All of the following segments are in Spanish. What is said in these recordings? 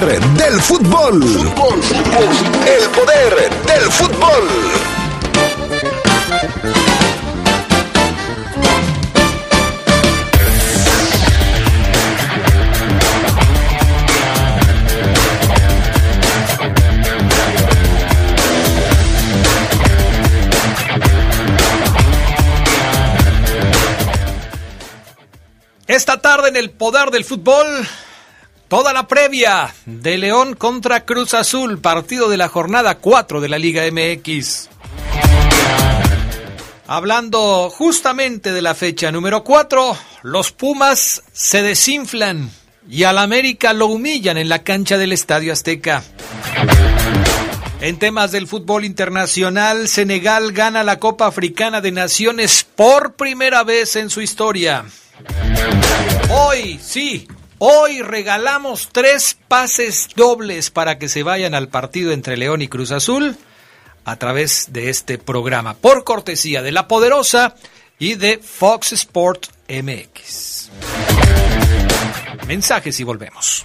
poder del fútbol. El poder del fútbol. Esta tarde en el poder del fútbol, toda la previa de León contra Cruz Azul, partido de la jornada 4 de la Liga MX. Hablando justamente de la fecha número 4, los Pumas se desinflan y al América lo humillan en la cancha del Estadio Azteca. En temas del fútbol internacional, Senegal gana la Copa Africana de Naciones por primera vez en su historia. Hoy, sí, hoy regalamos tres pases dobles para que se vayan al partido entre León y Cruz Azul a través de este programa, por cortesía de La Poderosa y de Fox Sport MX. Mensajes y volvemos.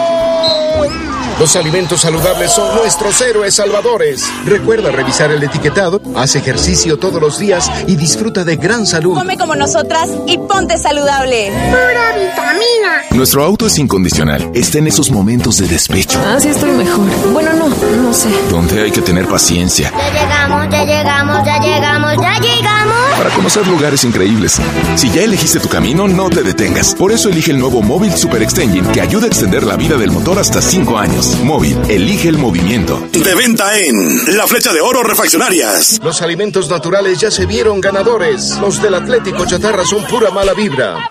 Los alimentos saludables son nuestros héroes salvadores. Recuerda revisar el etiquetado, haz ejercicio todos los días y disfruta de gran salud. Come como nosotras y ponte saludable. Pura vitamina. Nuestro auto es incondicional. Está en esos momentos de despecho. Ah, sí estoy mejor. Bueno, no, no sé. Donde hay que tener paciencia. Ya llegamos, ya llegamos, ya llegamos, ya llegamos. Para conocer lugares increíbles. Si ya elegiste tu camino, no te detengas. Por eso elige el nuevo Móvil Super Extension que ayuda a extender la vida del motor hasta 5 años. Móvil, elige el movimiento. De venta en La Flecha de Oro Refaccionarias. Los alimentos naturales ya se vieron ganadores. Los del Atlético Chatarra son pura mala vibra.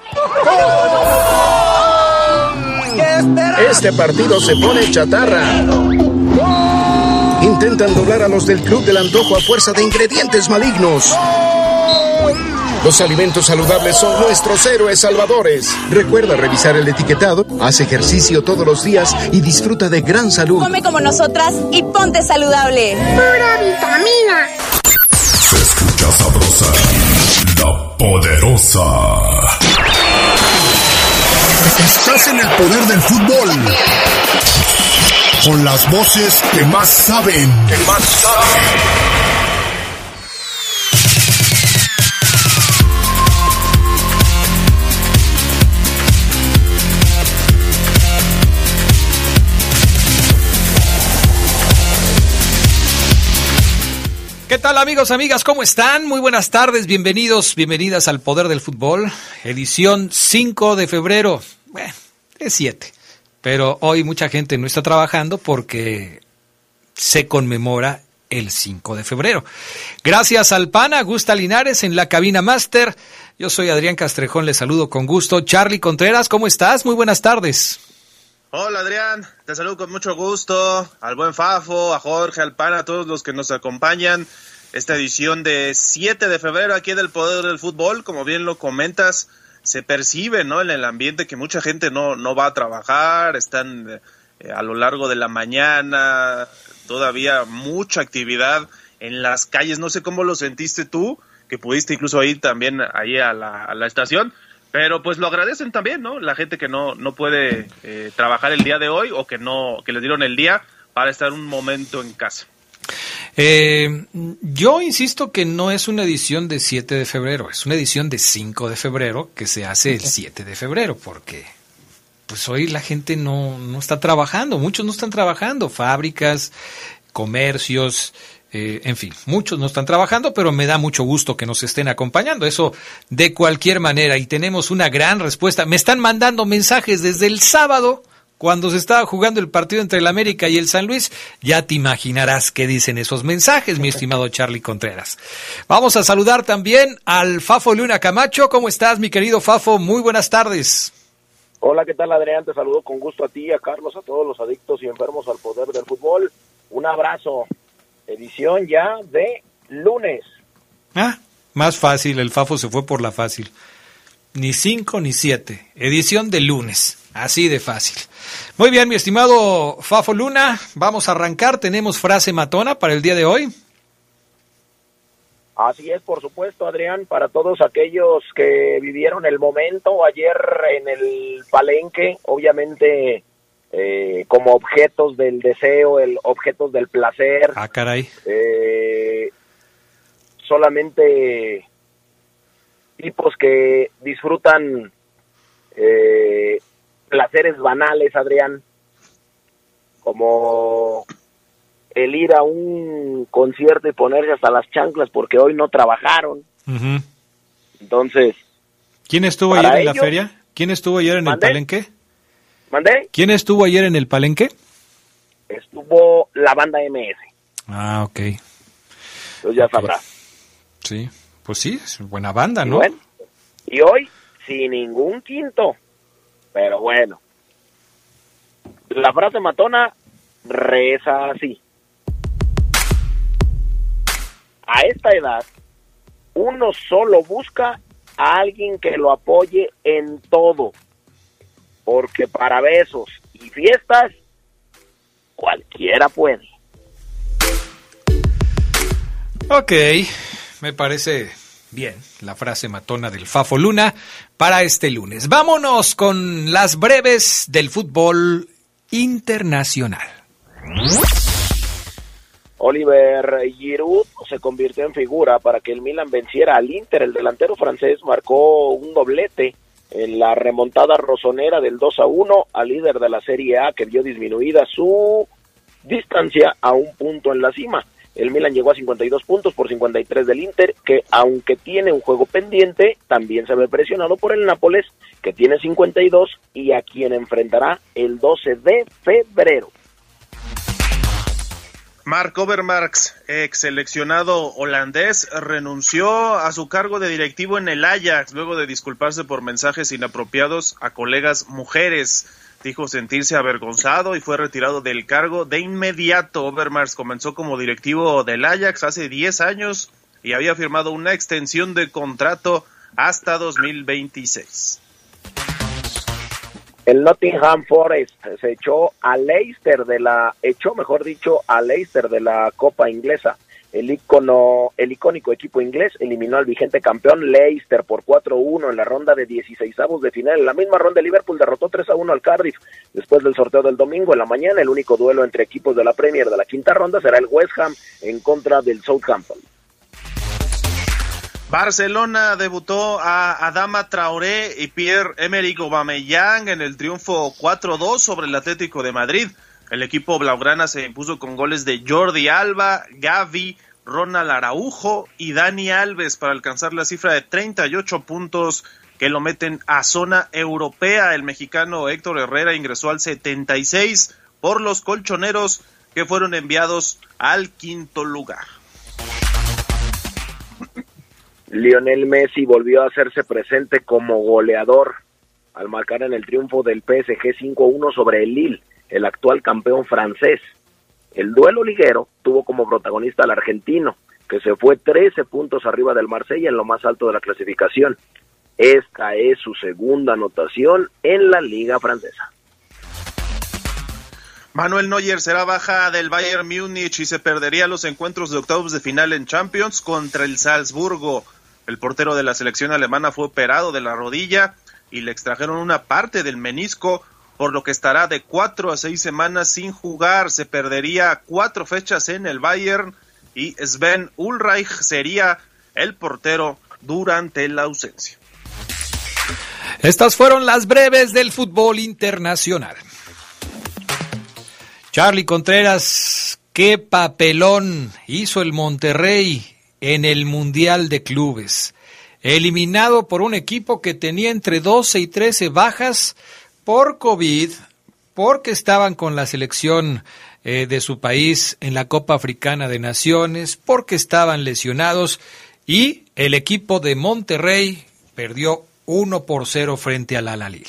Este partido se pone chatarra. Intentan doblar a los del Club del Antojo a fuerza de ingredientes malignos. Los alimentos saludables son nuestros héroes salvadores. Recuerda revisar el etiquetado, haz ejercicio todos los días y disfruta de gran salud. Come como nosotras y ponte saludable. Pura vitamina. Se escucha sabrosa, la poderosa. Estás en el poder del fútbol. Con las voces que más saben. Que más saben. ¿Qué tal amigos, amigas? ¿Cómo están? Muy buenas tardes, bienvenidos, bienvenidas al Poder del Fútbol, edición 5 de febrero. Bueno, es 7, pero hoy mucha gente no está trabajando porque se conmemora el 5 de febrero. Gracias al PAN, Gusta Linares en la cabina máster. Yo soy Adrián Castrejón, les saludo con gusto. Charlie Contreras, ¿cómo estás? Muy buenas tardes. Hola Adrián, te saludo con mucho gusto, al buen Fafo, a Jorge, al PAN, a todos los que nos acompañan. Esta edición de 7 de febrero aquí del Poder del Fútbol, como bien lo comentas, se percibe ¿no? en el ambiente que mucha gente no, no va a trabajar, están eh, a lo largo de la mañana, todavía mucha actividad en las calles. No sé cómo lo sentiste tú, que pudiste incluso ir también ahí a la, a la estación, pero pues lo agradecen también, ¿no? La gente que no, no puede eh, trabajar el día de hoy o que no, que les dieron el día para estar un momento en casa. Eh, yo insisto que no es una edición de 7 de febrero, es una edición de 5 de febrero que se hace el 7 de febrero, porque pues hoy la gente no, no está trabajando, muchos no están trabajando, fábricas, comercios, eh, en fin, muchos no están trabajando, pero me da mucho gusto que nos estén acompañando. Eso de cualquier manera. Y tenemos una gran respuesta. Me están mandando mensajes desde el sábado, cuando se estaba jugando el partido entre el América y el San Luis. Ya te imaginarás qué dicen esos mensajes, mi estimado Charlie Contreras. Vamos a saludar también al Fafo Luna Camacho. ¿Cómo estás, mi querido Fafo? Muy buenas tardes. Hola, ¿qué tal Adrián? Te saludo con gusto a ti, a Carlos, a todos los adictos y enfermos al poder del fútbol. Un abrazo edición ya de lunes. Ah, más fácil, el Fafo se fue por la fácil. Ni cinco ni siete. Edición de lunes. Así de fácil. Muy bien, mi estimado Fafo Luna, vamos a arrancar. Tenemos frase matona para el día de hoy. Así es, por supuesto, Adrián, para todos aquellos que vivieron el momento ayer en el palenque, obviamente eh, como objetos del deseo, el objetos del placer. Ah, caray. Eh, solamente tipos que disfrutan eh, placeres banales, Adrián, como el ir a un concierto y ponerse hasta las chanclas porque hoy no trabajaron. Entonces... ¿Quién estuvo ayer en la feria? ¿Quién estuvo ayer en el palenque? ¿Mandé? ¿Quién estuvo ayer en el palenque? Estuvo la banda MS. Ah, ok. Entonces ya sabrás. Sí, pues sí, es buena banda, ¿no? Y, bueno, y hoy sin ningún quinto. Pero bueno. La frase matona reza así. A esta edad, uno solo busca a alguien que lo apoye en todo. Porque para besos y fiestas, cualquiera puede. Ok, me parece bien la frase matona del Fafo Luna para este lunes. Vámonos con las breves del fútbol internacional. Oliver Giroud se convirtió en figura para que el Milan venciera al Inter. El delantero francés marcó un doblete en la remontada rosonera del 2 a 1 al líder de la Serie A que vio disminuida su distancia a un punto en la cima. El Milan llegó a 52 puntos por 53 del Inter, que aunque tiene un juego pendiente, también se ve presionado por el Nápoles, que tiene 52 y a quien enfrentará el 12 de febrero. Mark Overmarks, ex seleccionado holandés, renunció a su cargo de directivo en el Ajax luego de disculparse por mensajes inapropiados a colegas mujeres. Dijo sentirse avergonzado y fue retirado del cargo de inmediato. Overmars comenzó como directivo del Ajax hace 10 años y había firmado una extensión de contrato hasta 2026. El Nottingham Forest se echó a Leicester de la, echó mejor dicho a Leicester de la Copa Inglesa. El icono, el icónico equipo inglés eliminó al vigente campeón Leicester por 4-1 en la ronda de 16 avos de final. En la misma ronda Liverpool derrotó 3-1 al Cardiff. Después del sorteo del domingo en la mañana, el único duelo entre equipos de la Premier de la quinta ronda será el West Ham en contra del Southampton. Barcelona debutó a Adama Traoré y Pierre-Emerick Aubameyang en el triunfo 4-2 sobre el Atlético de Madrid. El equipo blaugrana se impuso con goles de Jordi Alba, Gavi, Ronald Araujo y Dani Alves para alcanzar la cifra de 38 puntos que lo meten a zona europea. El mexicano Héctor Herrera ingresó al 76 por los colchoneros que fueron enviados al quinto lugar. Lionel Messi volvió a hacerse presente como goleador al marcar en el triunfo del PSG 5-1 sobre el Lille, el actual campeón francés. El duelo liguero tuvo como protagonista al argentino, que se fue 13 puntos arriba del Marsella en lo más alto de la clasificación. Esta es su segunda anotación en la liga francesa. Manuel Neuer será baja del Bayern Múnich y se perdería los encuentros de octavos de final en Champions contra el Salzburgo. El portero de la selección alemana fue operado de la rodilla y le extrajeron una parte del menisco, por lo que estará de cuatro a seis semanas sin jugar. Se perdería cuatro fechas en el Bayern y Sven Ulreich sería el portero durante la ausencia. Estas fueron las breves del fútbol internacional. Charlie Contreras, qué papelón hizo el Monterrey en el Mundial de Clubes. Eliminado por un equipo que tenía entre 12 y 13 bajas por COVID, porque estaban con la selección eh, de su país en la Copa Africana de Naciones, porque estaban lesionados y el equipo de Monterrey perdió 1 por 0 frente al Alalil.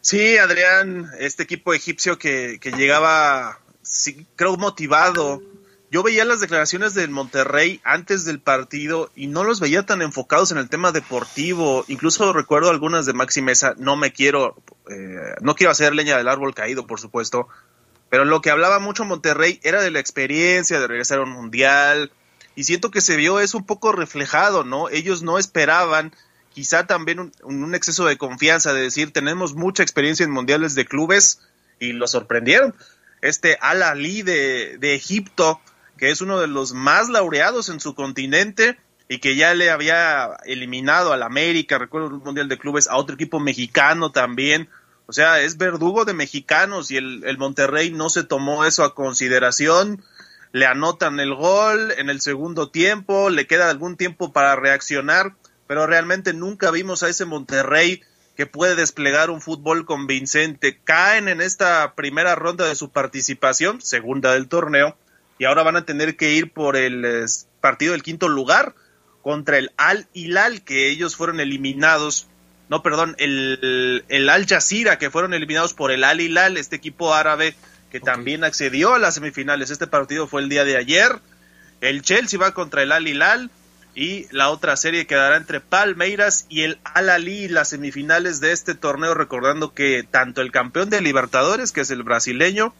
Sí, Adrián, este equipo egipcio que, que llegaba, sí, creo, motivado yo veía las declaraciones del Monterrey antes del partido y no los veía tan enfocados en el tema deportivo. Incluso recuerdo algunas de Maxi Mesa. No me quiero, eh, no quiero hacer leña del árbol caído, por supuesto. Pero lo que hablaba mucho Monterrey era de la experiencia de regresar a un mundial. Y siento que se vio eso un poco reflejado, ¿no? Ellos no esperaban, quizá también un, un exceso de confianza, de decir, tenemos mucha experiencia en mundiales de clubes y lo sorprendieron. Este Al Ali de, de Egipto que es uno de los más laureados en su continente y que ya le había eliminado al América, recuerdo un Mundial de Clubes, a otro equipo mexicano también. O sea, es verdugo de mexicanos y el, el Monterrey no se tomó eso a consideración. Le anotan el gol en el segundo tiempo, le queda algún tiempo para reaccionar, pero realmente nunca vimos a ese Monterrey que puede desplegar un fútbol convincente. Caen en esta primera ronda de su participación, segunda del torneo, y ahora van a tener que ir por el partido del quinto lugar contra el Al Hilal, que ellos fueron eliminados, no, perdón, el, el Al Jazeera, que fueron eliminados por el Al Hilal, este equipo árabe que también accedió a las semifinales. Este partido fue el día de ayer. El Chelsea va contra el Al Hilal y la otra serie quedará entre Palmeiras y el Al Ali, las semifinales de este torneo, recordando que tanto el campeón de Libertadores, que es el brasileño,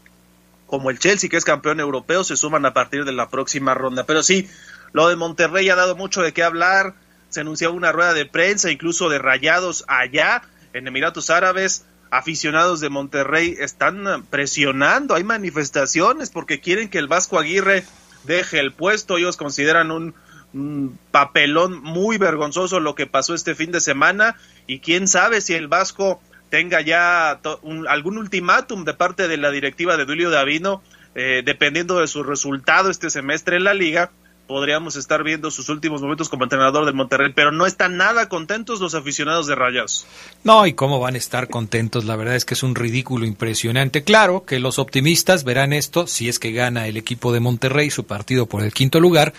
como el Chelsea, que es campeón europeo, se suman a partir de la próxima ronda. Pero sí, lo de Monterrey ha dado mucho de qué hablar. Se anunciaba una rueda de prensa, incluso de rayados allá en Emiratos Árabes. Aficionados de Monterrey están presionando, hay manifestaciones porque quieren que el Vasco Aguirre deje el puesto. Ellos consideran un papelón muy vergonzoso lo que pasó este fin de semana y quién sabe si el Vasco tenga ya algún ultimátum de parte de la directiva de Dulio Davino, eh, dependiendo de su resultado este semestre en la liga, podríamos estar viendo sus últimos momentos como entrenador del Monterrey, pero no están nada contentos los aficionados de Rayas. No, y cómo van a estar contentos, la verdad es que es un ridículo impresionante. Claro que los optimistas verán esto si es que gana el equipo de Monterrey su partido por el quinto lugar,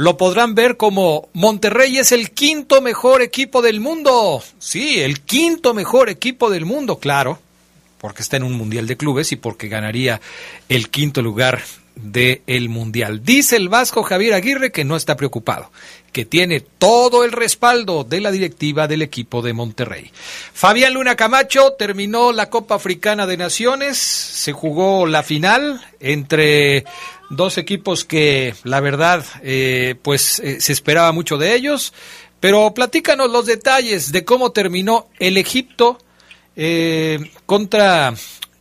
lo podrán ver como Monterrey es el quinto mejor equipo del mundo. Sí, el quinto mejor equipo del mundo, claro, porque está en un mundial de clubes y porque ganaría el quinto lugar del mundial. Dice el vasco Javier Aguirre que no está preocupado, que tiene todo el respaldo de la directiva del equipo de Monterrey. Fabián Luna Camacho terminó la Copa Africana de Naciones, se jugó la final entre dos equipos que la verdad eh, pues eh, se esperaba mucho de ellos, pero platícanos los detalles de cómo terminó el Egipto eh, contra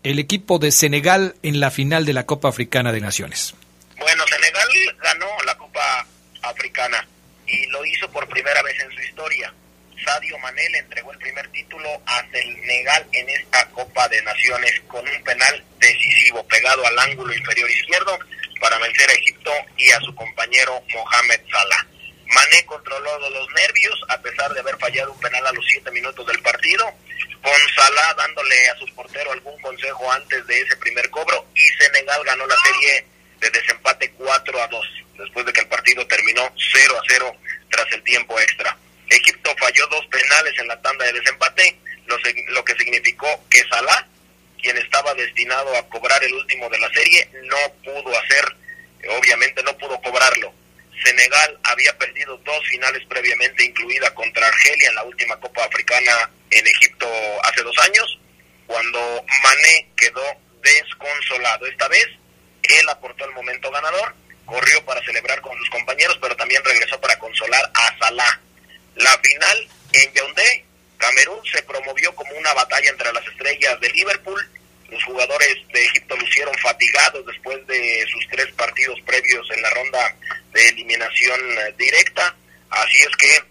el equipo de Senegal en la final de la Copa Africana de Naciones. Bueno, Senegal ganó la Copa Africana y lo hizo por primera vez en su historia. Sadio Mané entregó el primer título a Senegal en esta Copa de Naciones con un penal decisivo pegado al ángulo inferior izquierdo para vencer a Egipto y a su compañero Mohamed Salah. Mané controló los nervios a pesar de haber fallado un penal a los siete minutos del partido, con Salah dándole a su portero algún consejo antes de ese primer cobro y Senegal ganó la serie de desempate 4 a 2, después de que el partido terminó 0 a 0 tras el tiempo extra. Egipto falló dos penales en la tanda de desempate, lo, lo que significó que Salah quien estaba destinado a cobrar el último de la serie, no pudo hacer, obviamente no pudo cobrarlo. Senegal había perdido dos finales previamente, incluida contra Argelia en la última Copa Africana en Egipto hace dos años, cuando Mané quedó desconsolado. Esta vez él aportó el momento ganador, corrió para celebrar con sus compañeros, pero también regresó para consolar a Salah. La final en Yaoundé Camerún se promovió como una batalla entre las estrellas de Liverpool. Los jugadores de Egipto lucieron fatigados después de sus tres partidos previos en la ronda de eliminación eh, directa. Así es que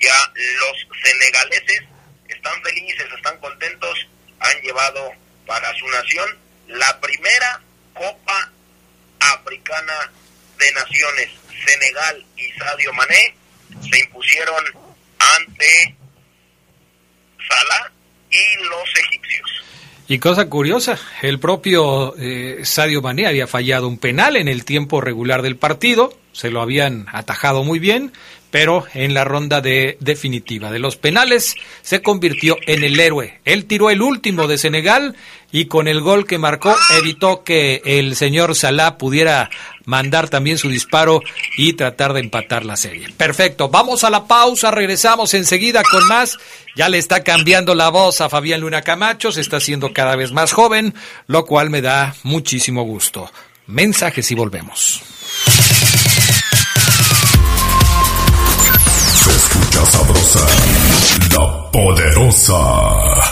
ya los senegaleses están felices, están contentos, han llevado para su nación la primera Copa Africana de Naciones. Senegal y Sadio Mané se impusieron ante Salah y los egipcios. Y cosa curiosa, el propio eh, Sadio Mané había fallado un penal en el tiempo regular del partido, se lo habían atajado muy bien, pero en la ronda de definitiva de los penales se convirtió en el héroe. Él tiró el último de Senegal y con el gol que marcó evitó que el señor Salah pudiera mandar también su disparo y tratar de empatar la serie. Perfecto, vamos a la pausa, regresamos enseguida con más. Ya le está cambiando la voz a Fabián Luna Camacho, se está haciendo cada vez más joven, lo cual me da muchísimo gusto. Mensajes y volvemos. Se escucha sabrosa, la poderosa.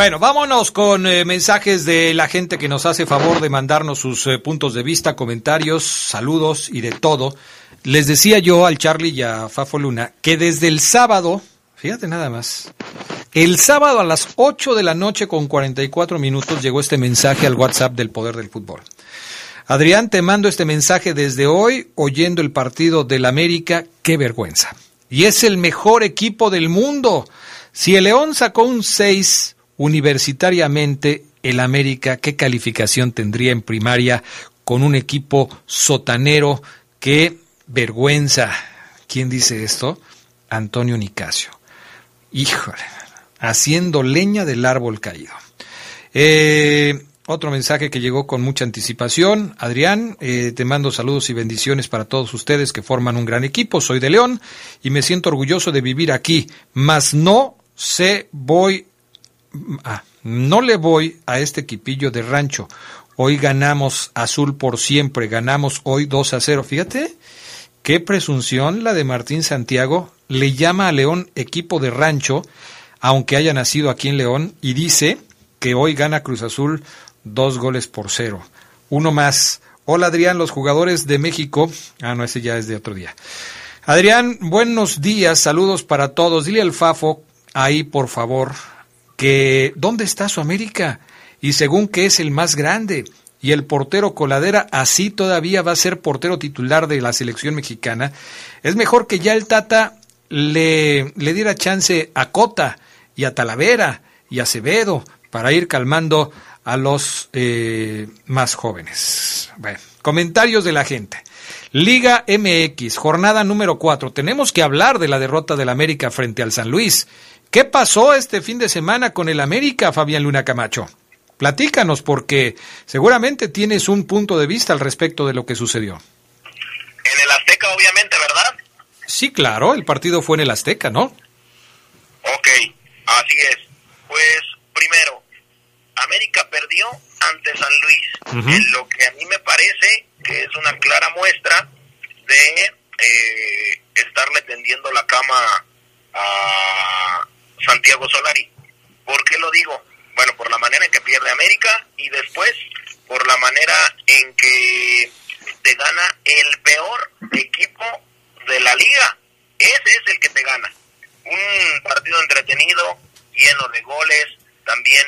Bueno, vámonos con eh, mensajes de la gente que nos hace favor de mandarnos sus eh, puntos de vista, comentarios, saludos y de todo. Les decía yo al Charlie y a Fafo Luna que desde el sábado, fíjate nada más, el sábado a las 8 de la noche con 44 minutos llegó este mensaje al WhatsApp del Poder del Fútbol. Adrián, te mando este mensaje desde hoy, oyendo el partido del América, qué vergüenza. Y es el mejor equipo del mundo. Si el León sacó un 6, universitariamente el América, qué calificación tendría en primaria con un equipo sotanero, qué vergüenza. ¿Quién dice esto? Antonio Nicasio. Híjole, haciendo leña del árbol caído. Eh, otro mensaje que llegó con mucha anticipación. Adrián, eh, te mando saludos y bendiciones para todos ustedes que forman un gran equipo. Soy de León y me siento orgulloso de vivir aquí, mas no se voy ah, no le voy a este equipillo de rancho. Hoy ganamos azul por siempre, ganamos hoy 2 a 0. Fíjate, qué presunción la de Martín Santiago. Le llama a León equipo de rancho, aunque haya nacido aquí en León, y dice que hoy gana Cruz Azul dos goles por cero. Uno más. Hola Adrián, los jugadores de México. Ah, no, ese ya es de otro día. Adrián, buenos días, saludos para todos. Dile al Fafo ahí, por favor, que dónde está su América y según que es el más grande y el portero Coladera así todavía va a ser portero titular de la selección mexicana, es mejor que ya el Tata le, le diera chance a Cota y a Talavera y a Acevedo para ir calmando a los eh, más jóvenes. Bueno, comentarios de la gente. Liga MX, jornada número 4. Tenemos que hablar de la derrota del América frente al San Luis. ¿Qué pasó este fin de semana con el América, Fabián Luna Camacho? Platícanos porque seguramente tienes un punto de vista al respecto de lo que sucedió. En el Azteca, obviamente, ¿verdad? Sí, claro, el partido fue en el Azteca, ¿no? Ok, así es. Pues primero, América perdió ante San Luis, en lo que a mí me parece que es una clara muestra de eh, estarle tendiendo la cama a Santiago Solari. ¿Por qué lo digo? Bueno, por la manera en que pierde América y después por la manera en que te gana el peor equipo de la liga. Ese es el que te gana. Un partido entretenido, lleno de goles, también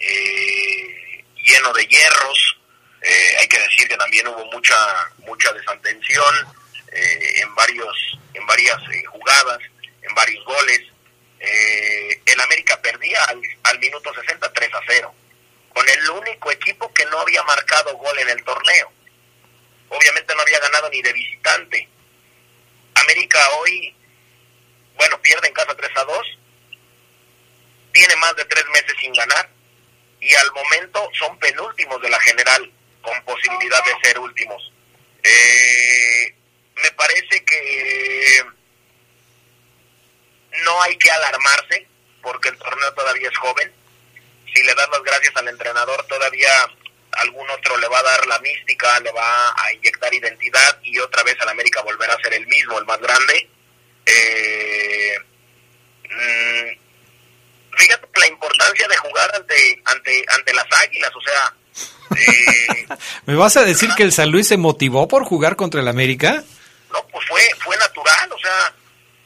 eh, lleno de hierros. Eh, hay que decir que también hubo mucha mucha desatención eh, en varios en varias jugadas, en varios goles eh, el América perdía al, minuto 60 3 a 0, con el único equipo que no había marcado gol en el torneo. obviamente no había ganado ni de visitante. América hoy, bueno, pierde en casa 3 a 2, tiene más de tres meses sin ganar y al momento son penúltimos de la general con posibilidad de ser últimos. Eh, me parece que no hay que alarmarse porque el torneo todavía es joven. Si le das las gracias al entrenador, todavía algún otro le va a dar la mística, le va a inyectar identidad y otra vez al América volverá a ser el mismo, el más grande. Eh, mm, fíjate la importancia de jugar ante ante ante las Águilas, o sea, eh, ¿me vas a decir que el San Luis se motivó por jugar contra el América? No, pues fue fue natural, o sea,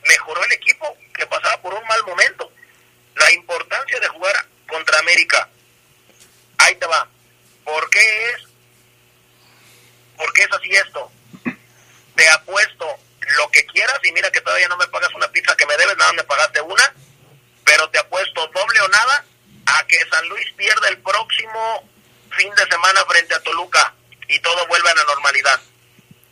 mejoró el equipo que pasaba por un mal momento. La importancia de jugar contra América. Ahí te va. ¿Por qué es? ¿Por qué es así esto? Te apuesto lo que quieras y mira que todavía no me pagas una pizza que me debes, nada me pagaste una, pero te apuesto doble o nada a que San Luis pierda el próximo fin de semana frente a Toluca y todo vuelve a la normalidad.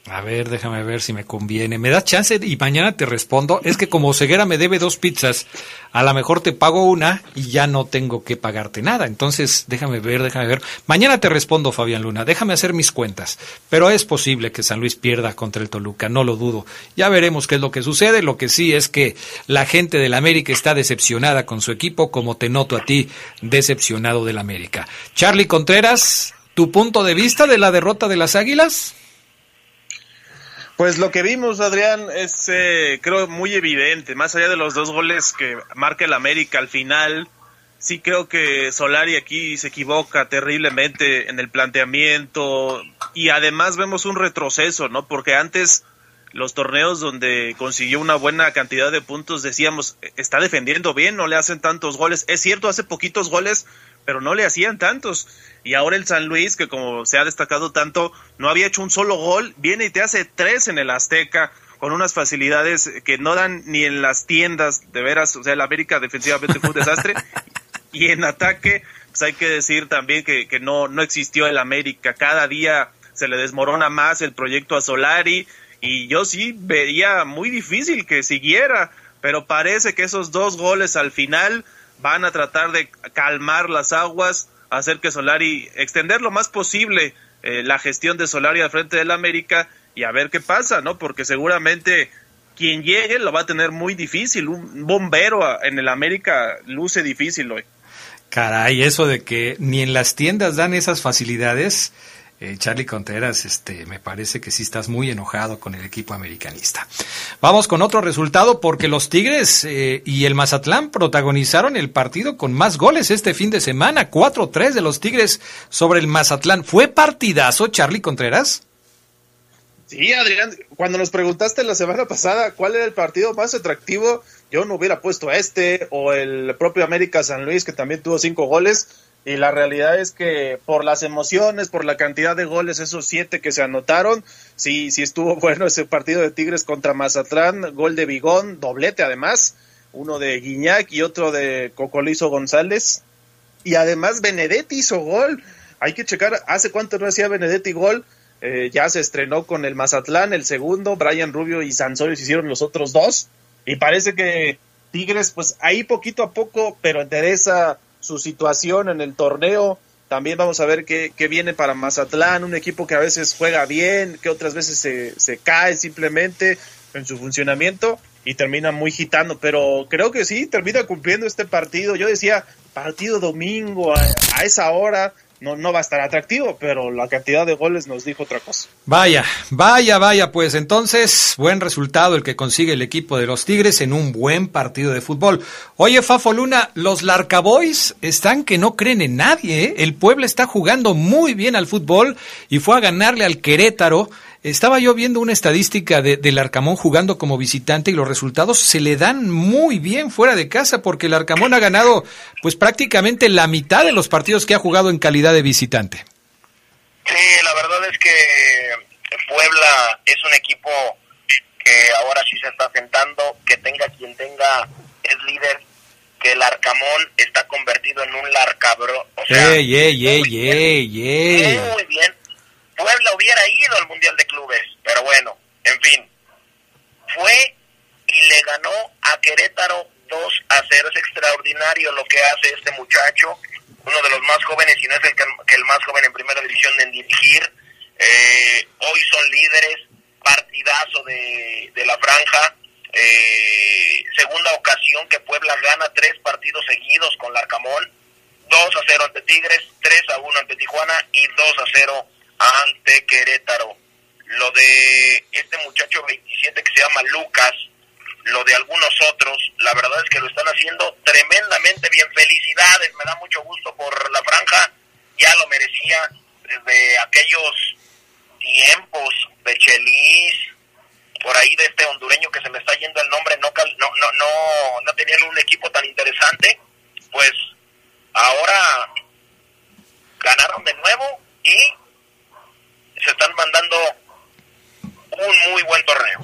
A ver, déjame ver si me conviene. ¿Me das chance y mañana te respondo? Es que como Ceguera me debe dos pizzas, a lo mejor te pago una y ya no tengo que pagarte nada. Entonces, déjame ver, déjame ver. Mañana te respondo, Fabián Luna. Déjame hacer mis cuentas. Pero es posible que San Luis pierda contra el Toluca, no lo dudo. Ya veremos qué es lo que sucede. Lo que sí es que la gente del América está decepcionada con su equipo, como te noto a ti, decepcionado del América. Charlie Contreras, ¿tu punto de vista de la derrota de las Águilas? Pues lo que vimos, Adrián, es eh, creo muy evidente. Más allá de los dos goles que marca el América al final, sí creo que Solari aquí se equivoca terriblemente en el planteamiento y además vemos un retroceso, ¿no? Porque antes los torneos donde consiguió una buena cantidad de puntos decíamos, está defendiendo bien, no le hacen tantos goles. Es cierto, hace poquitos goles, pero no le hacían tantos. Y ahora el San Luis, que como se ha destacado tanto, no había hecho un solo gol, viene y te hace tres en el Azteca con unas facilidades que no dan ni en las tiendas, de veras, o sea, el América defensivamente fue un desastre. y en ataque, pues hay que decir también que, que no, no existió el América. Cada día se le desmorona más el proyecto a Solari y yo sí veía muy difícil que siguiera, pero parece que esos dos goles al final van a tratar de calmar las aguas, hacer que Solari, extender lo más posible eh, la gestión de Solari al frente del América y a ver qué pasa, ¿no? Porque seguramente quien llegue lo va a tener muy difícil. Un bombero en el América luce difícil hoy. Caray, eso de que ni en las tiendas dan esas facilidades, eh, Charlie Contreras, este, me parece que sí estás muy enojado con el equipo americanista. Vamos con otro resultado porque los Tigres eh, y el Mazatlán protagonizaron el partido con más goles este fin de semana. 4-3 de los Tigres sobre el Mazatlán. ¿Fue partidazo, Charlie Contreras? Sí, Adrián, cuando nos preguntaste la semana pasada cuál era el partido más atractivo, yo no hubiera puesto este o el propio América San Luis que también tuvo cinco goles y la realidad es que por las emociones, por la cantidad de goles, esos siete que se anotaron, sí, sí estuvo bueno ese partido de Tigres contra Mazatlán, gol de Bigón, doblete además, uno de Guiñac y otro de Cocolizo González, y además Benedetti hizo gol, hay que checar, hace cuánto no hacía Benedetti gol, eh, ya se estrenó con el Mazatlán, el segundo, Brian Rubio y Sansorio hicieron los otros dos, y parece que Tigres, pues ahí poquito a poco, pero interesa su situación en el torneo. También vamos a ver qué, qué, viene para Mazatlán, un equipo que a veces juega bien, que otras veces se, se cae simplemente en su funcionamiento y termina muy gitando, pero creo que sí, termina cumpliendo este partido. Yo decía, partido domingo a esa hora, no, no va a estar atractivo, pero la cantidad de goles nos dijo otra cosa. Vaya, vaya, vaya, pues entonces, buen resultado el que consigue el equipo de los Tigres en un buen partido de fútbol. Oye, Fafo Luna, los Larcaboys están que no creen en nadie, ¿eh? El pueblo está jugando muy bien al fútbol y fue a ganarle al Querétaro estaba yo viendo una estadística de, del Arcamón jugando como visitante y los resultados se le dan muy bien fuera de casa porque el Arcamón ha ganado pues prácticamente la mitad de los partidos que ha jugado en calidad de visitante. Sí, la verdad es que Puebla es un equipo que ahora sí se está sentando, que tenga quien tenga es líder, que el Arcamón está convertido en un larcabro. O sea, ey, ey, ey, ey, ey. Muy bien. Puebla hubiera ido al Mundial de Clubes, pero bueno, en fin, fue y le ganó a Querétaro 2 a 0. Es extraordinario lo que hace este muchacho, uno de los más jóvenes, y no es el que, el más joven en primera división en dirigir. Eh, hoy son líderes, partidazo de, de la franja. Eh, segunda ocasión que Puebla gana tres partidos seguidos con Larcamón. 2 a 0 ante Tigres, 3 a 1 ante Tijuana y 2 a 0 ante Querétaro. Lo de este muchacho 27 que se llama Lucas, lo de algunos otros, la verdad es que lo están haciendo tremendamente bien. Felicidades, me da mucho gusto por la franja, ya lo merecía desde aquellos tiempos de Chelis, por ahí de este hondureño que se me está yendo el nombre, no, no, no, no, no tenían un equipo tan interesante, pues ahora ganaron de nuevo y se están mandando un muy buen torneo.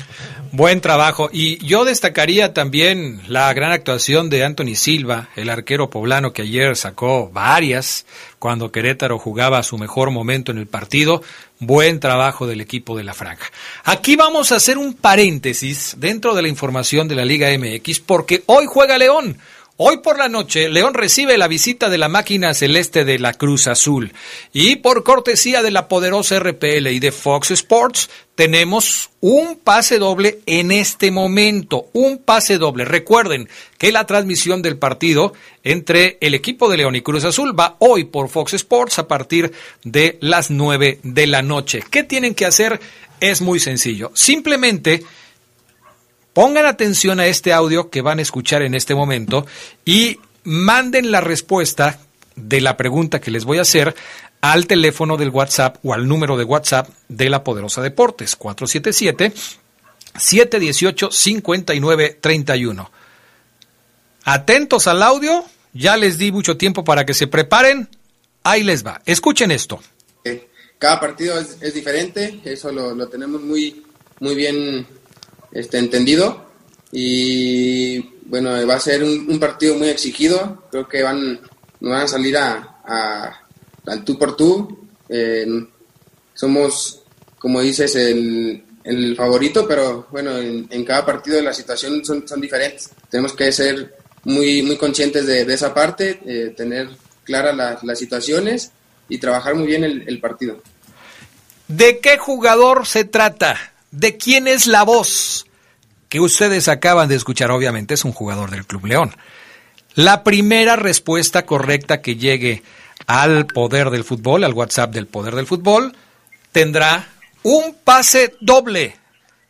Buen trabajo. Y yo destacaría también la gran actuación de Anthony Silva, el arquero poblano que ayer sacó varias cuando Querétaro jugaba su mejor momento en el partido. Buen trabajo del equipo de la franja. Aquí vamos a hacer un paréntesis dentro de la información de la Liga MX porque hoy juega León. Hoy por la noche, León recibe la visita de la máquina celeste de la Cruz Azul. Y por cortesía de la poderosa RPL y de Fox Sports, tenemos un pase doble en este momento. Un pase doble. Recuerden que la transmisión del partido entre el equipo de León y Cruz Azul va hoy por Fox Sports a partir de las 9 de la noche. ¿Qué tienen que hacer? Es muy sencillo. Simplemente Pongan atención a este audio que van a escuchar en este momento y manden la respuesta de la pregunta que les voy a hacer al teléfono del WhatsApp o al número de WhatsApp de la Poderosa Deportes 477 718 5931. Atentos al audio, ya les di mucho tiempo para que se preparen. Ahí les va. Escuchen esto. cada partido es, es diferente, eso lo, lo tenemos muy, muy bien este, entendido y bueno, va a ser un, partido muy exigido, creo que van, nos van a salir a, a- al tú por tú, Eh, somos, como dices, el, el favorito, pero bueno, en, cada partido las situaciones son, son diferentes, tenemos que ser muy, muy conscientes de, de esa parte, eh, tener claras las, las situaciones y trabajar muy bien el, el partido. ¿De qué jugador se trata? ¿De quién es la voz? Que ustedes acaban de escuchar, obviamente, es un jugador del Club León. La primera respuesta correcta que llegue al poder del fútbol, al WhatsApp del poder del fútbol, tendrá un pase doble.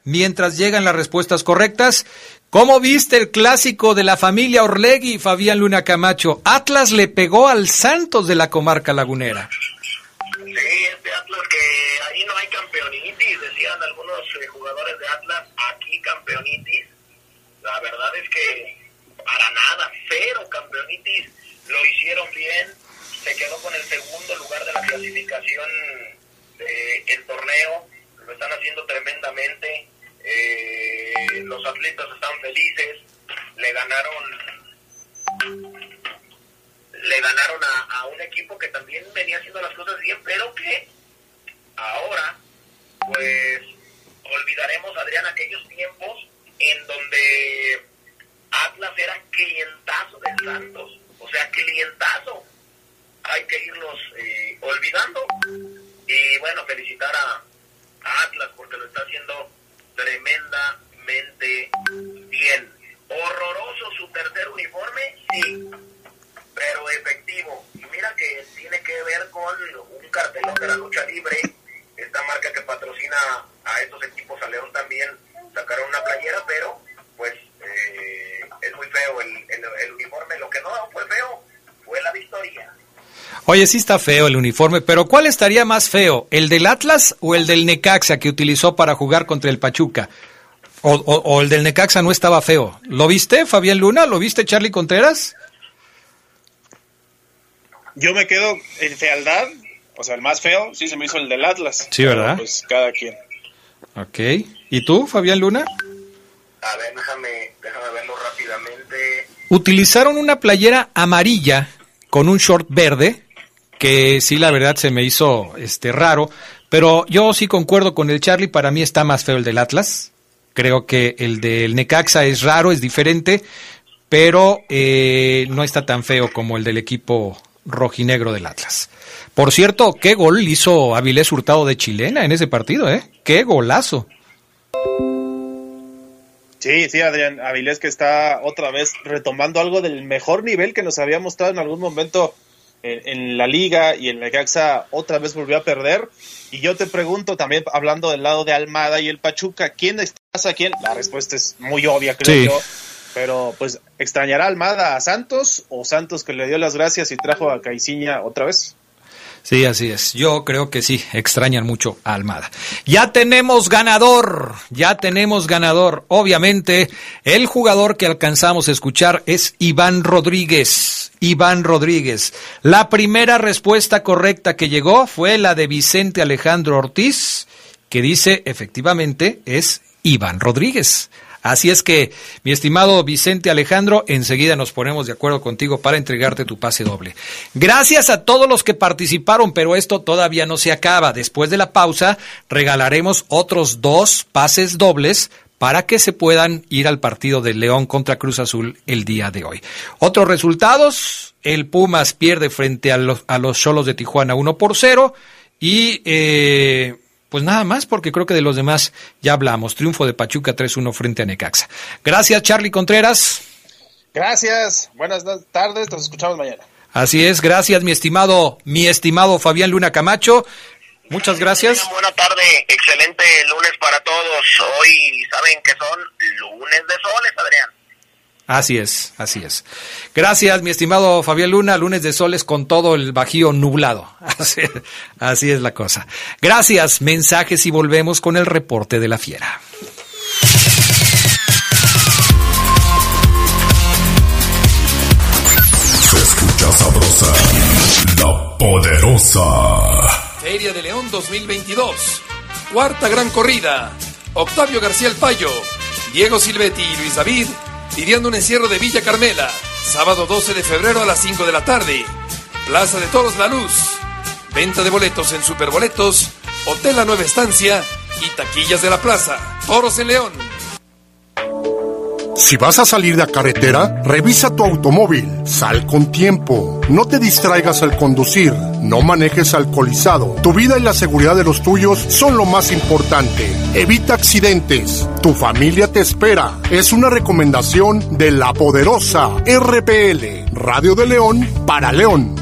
Mientras llegan las respuestas correctas, ¿cómo viste el clásico de la familia Orlegui, Fabián Luna Camacho? Atlas le pegó al Santos de la comarca lagunera. Sí, este Atlas que ahí no hay campeonitis, decían algunos Atlas, aquí campeonitis. La verdad es que para nada, cero campeonitis, lo hicieron bien, se quedó con el segundo lugar de la clasificación del torneo, lo están haciendo tremendamente, eh, los atletas están felices, le ganaron le ganaron a un equipo que también venía haciendo las cosas bien, pero que ahora, pues, olvidaremos, Adrián, aquellos tiempos en donde Atlas era clientazo del Santos, o sea, clientazo. Hay que irlos eh, olvidando. Y bueno, felicitar a, a Atlas porque lo está haciendo tremendamente bien. Horroroso su tercer uniforme, sí, pero efectivo. Y mira que tiene que ver con un cartelón de la lucha libre, esta marca que patrocina a estos equipos, a León también sacaron una playera, pero pues eh, es muy feo el, el, el uniforme. Lo que no fue feo fue la victoria. Oye, sí está feo el uniforme, pero ¿cuál estaría más feo? ¿El del Atlas o el del Necaxa que utilizó para jugar contra el Pachuca? O, o- o el del Necaxa no estaba feo. ¿Lo viste, Fabián Luna? ¿Lo viste, Charlie Contreras? Yo me quedo en fealdad, o sea, el más feo, sí se me hizo el del Atlas. Sí, ¿verdad? Pero, Pues cada quien. Ok. ¿Y tú, Fabián Luna? A ver, déjame, déjame verlo rápidamente. Utilizaron una playera amarilla con un short verde que sí la verdad se me hizo este raro, pero yo sí concuerdo con el Charlie, para mí está más feo el del Atlas. Creo que el del Necaxa es raro, es diferente, pero eh, no está tan feo como el del equipo rojinegro del Atlas. Por cierto, qué gol hizo Avilés Hurtado de Chilena en ese partido, ¿eh? Qué golazo. Sí, sí, Adrián Avilés que está otra vez retomando algo del mejor nivel que nos había mostrado en algún momento en, en la liga y en la Caxa otra vez volvió a perder. Y yo te pregunto también, hablando del lado de Almada y el Pachuca, ¿quién está a quién? La respuesta es muy obvia, creo Sí. yo. Pero pues, ¿extrañará Almada a Santos o Santos que le dio las gracias y trajo a Caiciña otra vez? Sí, así es. Yo creo que sí, extrañan mucho a Almada. Ya tenemos ganador, ya tenemos ganador. Obviamente, el jugador que alcanzamos a escuchar es Iván Rodríguez. Iván Rodríguez. La primera respuesta correcta que llegó fue la de Vicente Alejandro Ortiz, que dice efectivamente es Iván Rodríguez. Así es que, mi estimado Vicente Alejandro, enseguida nos ponemos de acuerdo contigo para entregarte tu pase doble. Gracias a todos los que participaron, pero esto todavía no se acaba. Después de la pausa, regalaremos otros dos pases dobles para que se puedan ir al partido de León contra Cruz Azul el día de hoy. Otros resultados, el Pumas pierde frente a los, a los de Tijuana 1 por 0 y eh, pues nada más, porque creo que de los demás ya hablamos. Triunfo de Pachuca 3-1 frente a Necaxa. Gracias, Charlie Contreras. Gracias, buenas tardes, nos escuchamos mañana. Así es, gracias, mi estimado, mi estimado Fabián Luna Camacho. Muchas gracias. Buena tarde, excelente lunes para todos. Hoy saben que son lunes de soles, Adrián. Así es, así es. Gracias, mi estimado Fabián Luna, lunes de soles con todo el bajío nublado. Así, así es la cosa. Gracias, mensajes y volvemos con el reporte de la fiera. Se escucha sabrosa, la poderosa. Feria de León 2022. Cuarta gran corrida. Octavio García El Payo, Diego Silvetti y Luis David lidiando un encierro de Villa Carmela. Sábado 12 de febrero a las 5 de la tarde. Plaza de Toros La Luz. Venta de boletos en Superboletos, Hotel La Nueva Estancia y taquillas de la plaza. Toros en León. Si vas a salir de la carretera, revisa tu automóvil. Sal con tiempo. No te distraigas al conducir. No manejes alcoholizado. Tu vida y la seguridad de los tuyos son lo más importante. Evita accidentes. Tu familia te espera. Es una recomendación de la poderosa RPL, Radio de León para León.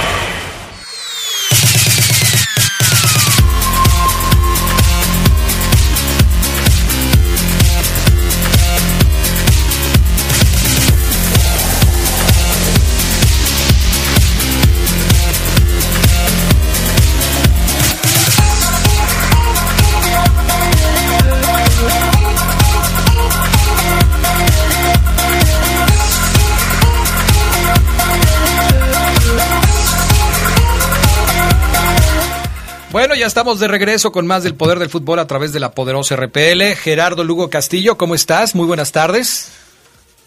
Ya estamos de regreso con más del poder del fútbol a través de la poderosa RPL. Gerardo Lugo Castillo, ¿cómo estás? Muy buenas tardes.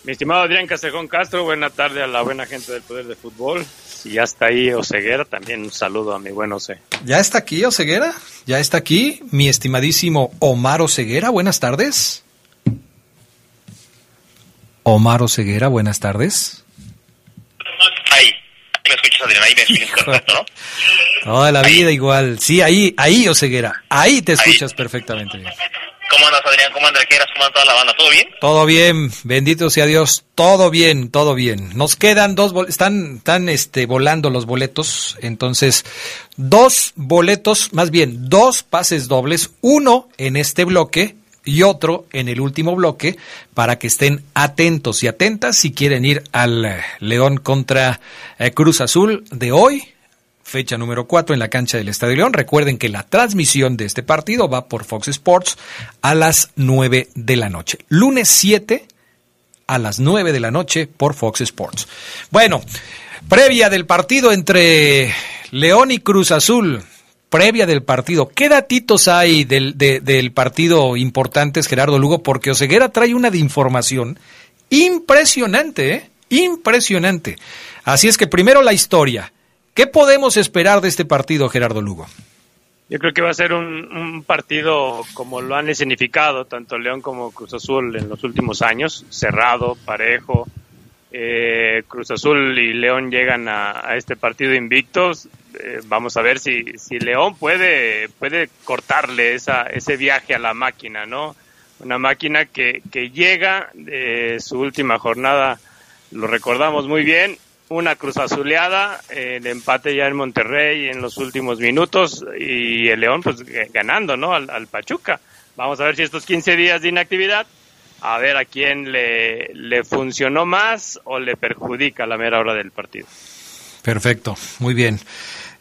Mi estimado Adrián Castejón Castro, buena tarde a la buena gente del Poder del Fútbol. Si ya está ahí Oseguera, también un saludo a mi buen Ose. ¿Ya está aquí Oseguera? ¿Ya está aquí mi estimadísimo Omar Oseguera? Buenas tardes. Omar Oseguera, buenas tardes. Ahí, me escuchas, Adrián, ahí me escuchas ¿no? Toda la vida igual. Sí, ahí, ahí, Oseguera. Ahí te escuchas perfectamente bien. ¿Cómo andas, Adrián? ¿Cómo andas, Quieras? ¿Cómo anda toda la banda? ¿Todo bien? Todo bien, bendito sea Dios. Todo bien, todo bien. Nos quedan dos, están, están este, volando los boletos. Entonces, dos boletos, más bien, dos pases dobles. Uno en este bloque y otro en el último bloque para que estén atentos y atentas si quieren ir al eh, León contra eh, Cruz Azul de hoy fecha número 4 en la cancha del Estadio León. Recuerden que la transmisión de este partido va por Fox Sports a las 9 de la noche. Lunes 7 a las 9 de la noche por Fox Sports. Bueno, previa del partido entre León y Cruz Azul. Previa del partido. ¿Qué datitos hay del, de- del partido importantes, Gerardo Lugo? Porque Oseguera trae una de información impresionante, ¿eh? Impresionante. Así es que primero la historia. ¿Qué podemos esperar de este partido, Gerardo Lugo? Yo creo que va a ser un, partido como lo han escenificado tanto León como Cruz Azul en los últimos años, cerrado, parejo. Eh, Cruz Azul y León llegan a, este partido invictos. Eh, vamos a ver si, si León puede, puede cortarle esa, ese viaje a la máquina, ¿no? Una máquina que, que llega de su última jornada, lo recordamos muy bien, una cruz azuleada, el empate ya en Monterrey en los últimos minutos y el León pues ganando, ¿no? Al, al Pachuca. Vamos a ver si estos 15 días de inactividad, a ver a quién le, le funcionó más o le perjudica a la mera hora del partido. Perfecto, muy bien.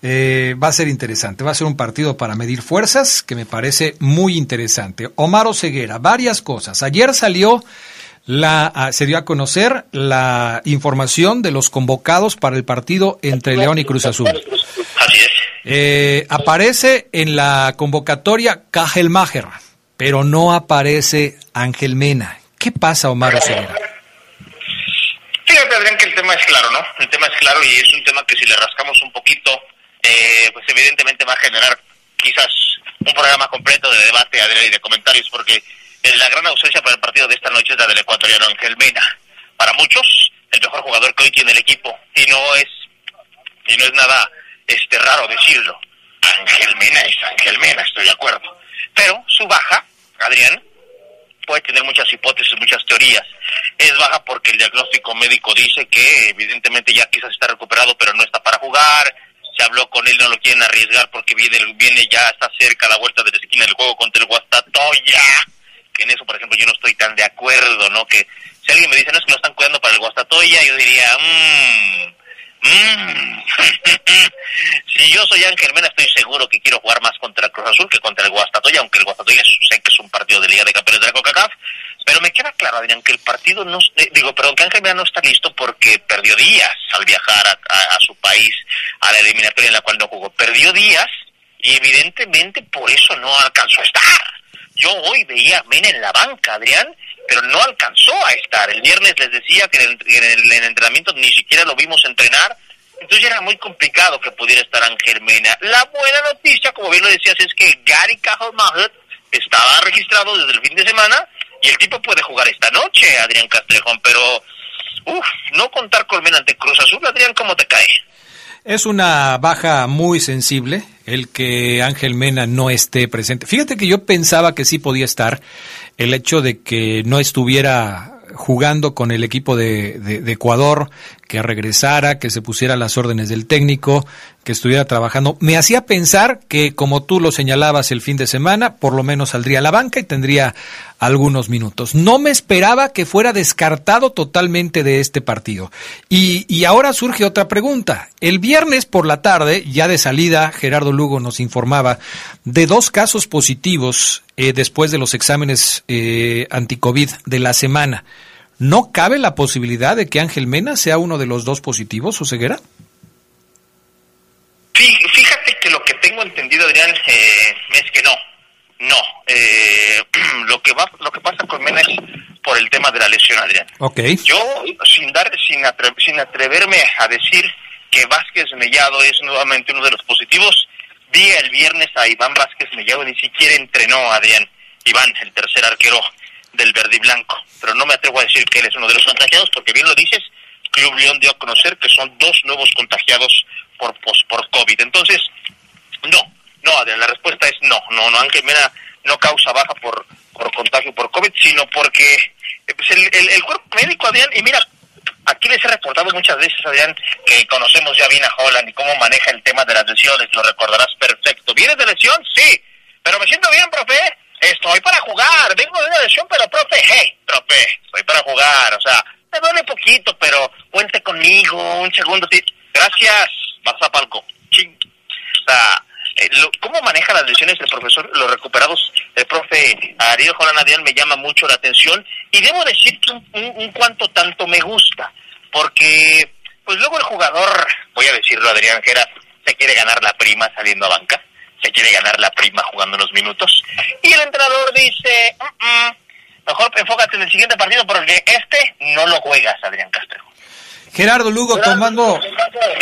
Eh, va a ser interesante, va a ser un partido para medir fuerzas que me parece muy interesante. Omar Ceguera, varias cosas. Ayer salió la, ah, se dio a conocer la información de los convocados para el partido entre León y Cruz Azul. Eh, aparece en la convocatoria Cajelmacher, pero no aparece Ángel Mena. ¿Qué pasa, Omar Ceguera? Fíjate, Adrián, que el tema es claro, ¿no? El tema es claro y es un tema que si le rascamos un poquito, eh, pues evidentemente va a generar quizás un programa completo de debate, Adrián, y de comentarios, porque la gran ausencia para el partido de esta noche es la del ecuatoriano Ángel Mena. Para muchos, el mejor jugador que hoy tiene el equipo, y no es, y no es nada este raro decirlo. Ángel Mena es Ángel Mena, estoy de acuerdo. Pero su baja, Adrián, puede tener muchas hipótesis, muchas teorías. Es baja porque el diagnóstico médico dice que evidentemente ya quizás está recuperado, pero no está para jugar. Se habló con él, no lo quieren arriesgar porque viene, viene ya, está cerca a la vuelta de la esquina del juego contra el Guastatoya. Que en eso, por ejemplo, yo no estoy tan de acuerdo, ¿no? Que si alguien me dice, no es que lo están cuidando para el Guastatoya, yo diría, mmm, mmm. si yo soy Ángel Mena, estoy seguro que quiero jugar más contra el Cruz Azul que contra el Guastatoya, aunque el Guastatoya sé que es un partido de Liga de Campeones de la CONCACAF. Pero me queda claro, Adrián, que el partido no, eh, digo, perdón, que Ángel Mena no está listo porque perdió días al viajar a- a su país a la eliminatoria en la cual no jugó. Perdió días y evidentemente por eso no alcanzó a estar. Yo hoy veía a Mena en la banca, Adrián, pero no alcanzó a estar. El viernes les decía que en el, en el- en el entrenamiento ni siquiera lo vimos entrenar. Entonces era muy complicado que pudiera estar Ángel Mena. La buena noticia, como bien lo decías, es que Gary Cajalmacher estaba registrado desde el fin de semana y el tipo puede jugar esta noche, Adrián Castrejón, pero uff, no contar con Mena ante Cruz Azul, Adrián, ¿cómo te cae? Es una baja muy sensible el que Ángel Mena no esté presente. Fíjate que yo pensaba que sí podía estar el hecho de que no estuviera jugando con el equipo de, de- de Ecuador, que regresara, que se pusiera las órdenes del técnico, que estuviera trabajando. Me hacía pensar que, como tú lo señalabas el fin de semana, por lo menos saldría a la banca y tendría algunos minutos. No me esperaba que fuera descartado totalmente de este partido. Y, y ahora surge otra pregunta. El viernes por la tarde, ya de salida, Gerardo Lugo nos informaba de dos casos positivos eh, después de los exámenes eh, anticovid de la semana. ¿No cabe la posibilidad de que Ángel Mena sea uno de los dos positivos o ceguera? Fí- Fíjate que lo que tengo entendido, Adrián, eh, es que no, no. Eh, lo que va, lo que pasa con Mena es por el tema de la lesión, Adrián. Ok. Yo, sin dar, sin, atre- sin atreverme a decir que Vázquez Mellado es nuevamente uno de los positivos, vi el viernes a Iván Vázquez Mellado, ni siquiera entrenó, Adrián. Iván, el tercer arquero del verde y blanco. Pero no me atrevo a decir que él es uno de los contagiados, porque bien lo dices, Club León dio a conocer que son dos nuevos contagiados por, por COVID. Entonces, no, no, Adrián, la respuesta es no, no, no, Ángel Mena no causa baja por, por contagio por COVID, sino porque eh, pues el, el, cuerpo médico, Adrián, y mira, aquí les he reportado muchas veces, Adrián, que conocemos ya bien a Holland y cómo maneja el tema de las lesiones, lo recordarás perfecto. ¿Vienes de lesión? Sí, pero me siento bien, profe. Estoy para jugar, vengo de una lesión, pero profe, hey, profe, estoy para jugar, o sea, me duele poquito, pero cuente conmigo, un segundo. Gracias, vas a palco. Ching. O sea, eh, lo- ¿cómo maneja las lesiones el profesor, los recuperados? El profe Ariel Jolan Adrián me llama mucho la atención y debo decir que un, un- un cuanto tanto me gusta, porque pues luego el jugador, voy a decirlo Adrián Geras, se quiere ganar la prima saliendo a banca, se quiere ganar la prima jugando unos minutos y el entrenador dice, "Mm, mm, mejor enfócate en el siguiente partido porque este no lo juegas, Adrián Castro. Gerardo Lugo, tomando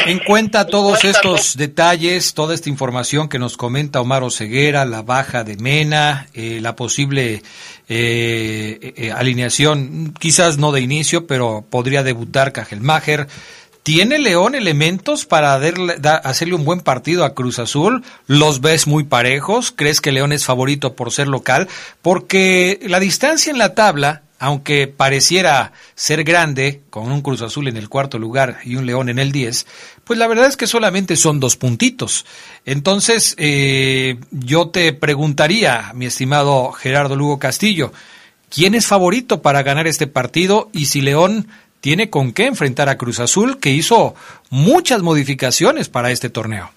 en cuenta todos estos detalles, toda esta información que nos comenta Omar Oseguera, la baja de Mena, eh, la posible eh, eh, alineación, quizás no de inicio, pero podría debutar Cajelmacher. ¿Tiene León elementos para darle- da- hacerle un buen partido a Cruz Azul? ¿Los ves muy parejos? ¿Crees que León es favorito por ser local? Porque la distancia en la tabla, aunque pareciera ser grande, con un Cruz Azul en el cuarto lugar y un León en el 10, pues la verdad es que solamente son dos puntitos. Entonces, eh, yo te preguntaría, mi estimado Gerardo Lugo Castillo, ¿quién es favorito para ganar este partido y si León tiene con qué enfrentar a Cruz Azul, que hizo muchas modificaciones para este torneo?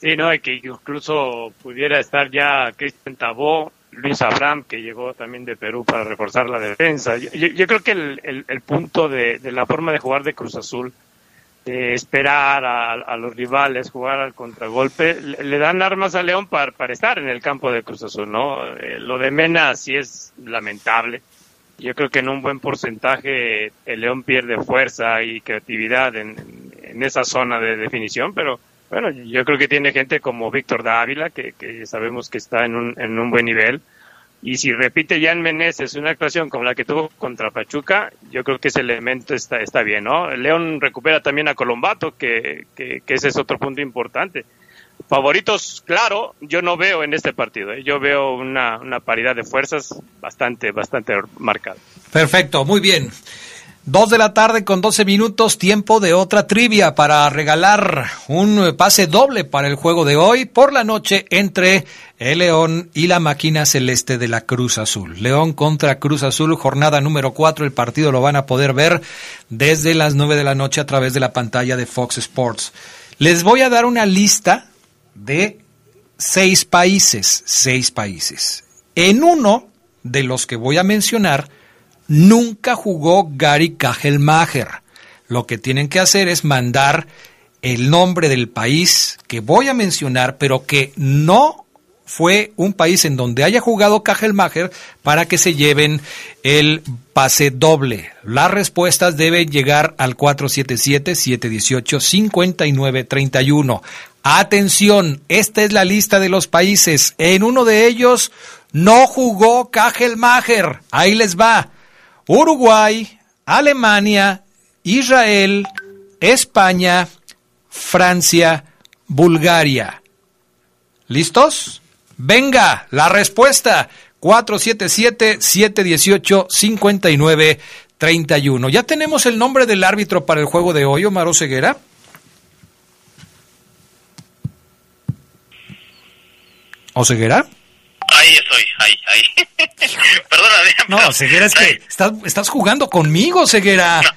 Sí, no, que incluso pudiera estar ya Cristian Tabó, Luis Abraham, que llegó también de Perú para reforzar la defensa. Yo, creo que el, el- punto de, de la forma de jugar de Cruz Azul, de esperar a, los rivales, jugar al contragolpe, le, le dan armas a León para, para estar en el campo de Cruz Azul, ¿no? Eh, lo de Mena sí es lamentable. Yo creo que en un buen porcentaje el León pierde fuerza y creatividad en, en esa zona de definición, pero bueno, yo creo que tiene gente como Víctor Dávila, que, que sabemos que está en un, en un buen nivel. Y si repite Jan Meneses una actuación como la que tuvo contra Pachuca, yo creo que ese elemento está, está bien, ¿no? León recupera también a Colombato, que, que, ese es otro punto importante. Favoritos, claro, yo no veo en este partido. ¿eh? Yo veo una, una paridad de fuerzas bastante, bastante marcada. Perfecto, muy bien. Dos de la tarde con 12 minutos, tiempo de otra trivia para regalar un pase doble para el juego de hoy por la noche entre el León y la máquina celeste de la Cruz Azul. León contra Cruz Azul, jornada número 4. El partido lo van a poder ver desde las 9 de la noche a través de la pantalla de Fox Sports. Les voy a dar una lista de seis países, seis países. En uno de los que voy a mencionar, nunca jugó Gary Kajelmacher. Lo que tienen que hacer es mandar el nombre del país que voy a mencionar, pero que no fue un país en donde haya jugado Kajelmacher para que se lleven el pase doble. Las respuestas deben llegar al 477-718-5931. Atención, esta es la lista de los países. En uno de ellos no jugó Kajelmacher. Ahí les va. Uruguay, Alemania, Israel, España, Francia, Bulgaria. ¿Listos? Venga, la respuesta. 477-718-5931. ¿Ya tenemos el nombre del árbitro para el juego de hoy, Omar Ceguera? ¿Oseguera? Ahí estoy, ahí, ahí. Perdona, Adrián. No, Ceguera, es que estás, estás jugando conmigo, Ceguera.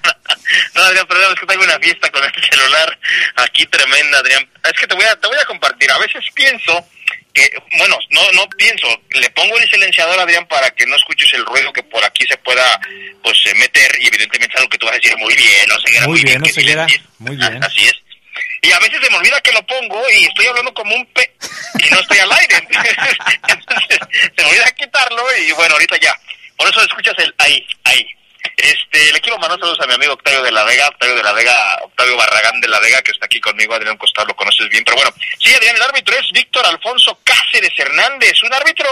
No, Adrián, perdón, es que tengo una fiesta con el celular aquí tremenda, Adrián. Es que te voy a, te voy a compartir. A veces pienso que, bueno, no, no pienso, le pongo el silenciador, Adrián, para que no escuches el ruido que por aquí se pueda, pues, eh, meter, y evidentemente es algo que tú vas a decir muy bien, Oseguera, Muy bien, silencies. Muy bien. Así es. Y a veces se me olvida que lo pongo y estoy hablando como un pe... y no estoy al aire. Entonces, se me olvida quitarlo y bueno, ahorita ya. Por eso escuchas el ahí, ahí. Este, le quiero mandar saludos a mi amigo Octavio de la Vega, Octavio de la Vega, Octavio Barragán de la Vega, que está aquí conmigo, Adrián Costar, lo conoces bien, pero bueno, sí, Adrián, el árbitro es Víctor Alfonso Cáceres Hernández, un árbitro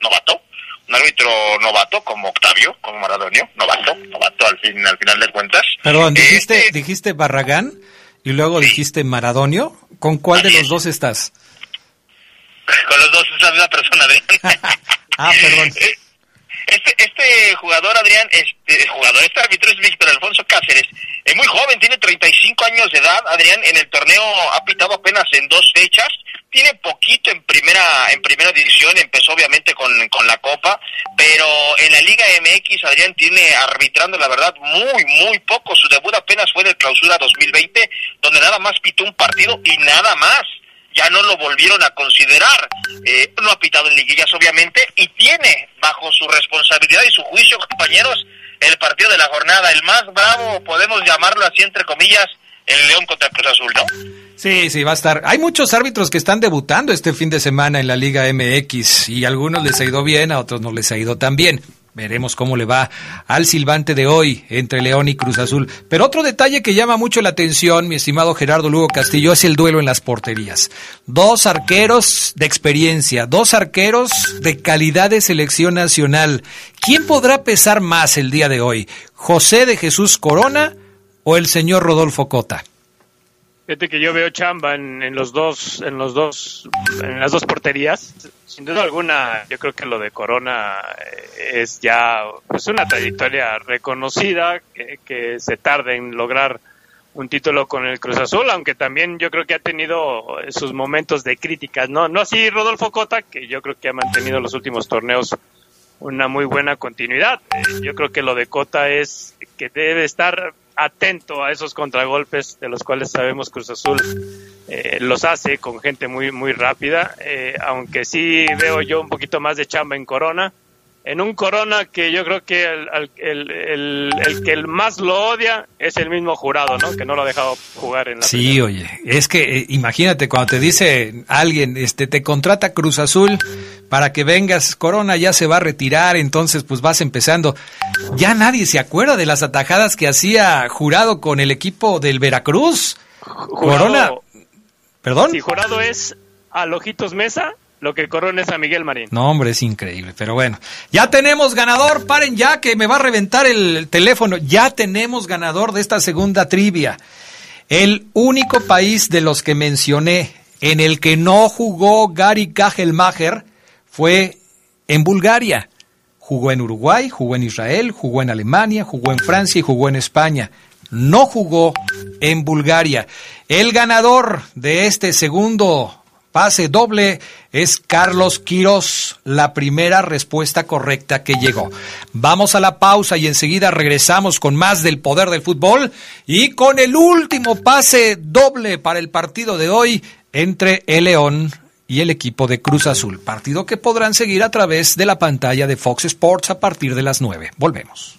novato, un árbitro novato como Octavio, como Maradonio, novato, novato al fin, al final de cuentas. Perdón, dijiste, dijiste Barragán y luego dijiste Maradonio. ¿Con cuál de los dos estás? Con los dos es la misma persona, Adrián. ah, perdón. Este, este jugador, Adrián, este jugador, este árbitro es Víctor Alfonso Cáceres. Es muy joven, tiene 35 años de edad. Adrián, en el torneo ha pitado apenas en dos fechas. Tiene poquito en primera en primera división, empezó obviamente con, con la Copa, pero en la Liga MX, Adrián, tiene arbitrando, la verdad, muy, muy poco. Su debut apenas fue en el Clausura 2020, donde nada más pitó un partido y nada más ya no lo volvieron a considerar. Eh, no ha pitado en liguillas, obviamente, y tiene bajo su responsabilidad y su juicio, compañeros, el partido de la jornada, el más bravo, podemos llamarlo así, entre comillas, el León contra Cruz Azul, ¿no? Sí, sí, va a estar. Hay muchos árbitros que están debutando este fin de semana en la Liga MX y a algunos les ha ido bien, a otros no les ha ido tan bien. Veremos cómo le va al silbante de hoy entre León y Cruz Azul. Pero otro detalle que llama mucho la atención, mi estimado Gerardo Lugo Castillo, es el duelo en las porterías. Dos arqueros de experiencia, dos arqueros de calidad de selección nacional. ¿Quién podrá pesar más el día de hoy? ¿José de Jesús Corona o el señor Rodolfo Cota? Fíjate que yo veo chamba en, los dos, en los dos, en las dos porterías. Sin duda alguna, yo creo que lo de Corona eh, es ya pues una trayectoria reconocida que, se tarde en lograr un título con el Cruz Azul, aunque también yo creo que ha tenido sus momentos de críticas, no, no así Rodolfo Cota, que yo creo que ha mantenido los últimos torneos una muy buena continuidad. Eh, yo creo que lo de Cota es que debe estar atento a esos contragolpes de los cuales sabemos Cruz Azul eh, los hace con gente muy muy rápida eh, aunque sí veo yo un poquito más de chamba en Corona en un Corona que yo creo que el, el, el, que el más lo odia es el mismo jurado, ¿no? Que no lo ha dejado jugar en la Sí, oye, es que eh, imagínate cuando te dice alguien, este, te contrata Cruz Azul para que vengas, Corona ya se va a retirar, entonces pues vas empezando. Ya nadie se acuerda de las atajadas que hacía Jurado con el equipo del Veracruz. Corona, perdón. Si Jurado es a Lojitos Mesa, lo que corona es a Miguel Marín. No, hombre, es increíble. Pero bueno, ya tenemos ganador. Paren ya que me va a reventar el teléfono. Ya tenemos ganador de esta segunda trivia. El único país de los que mencioné en el que no jugó Gary Kajelmacher fue en Bulgaria. Jugó en Uruguay, jugó en Israel, jugó en Alemania, jugó en Francia y jugó en España. No jugó en Bulgaria. El ganador de este segundo pase doble es Carlos Quiroz, la primera respuesta correcta que llegó. Vamos a la pausa y enseguida regresamos con más del poder del fútbol y con el último pase doble para el partido de hoy entre el León y el equipo de Cruz Azul, partido que podrán seguir a través de la pantalla de Fox Sports a partir de las 9. Volvemos.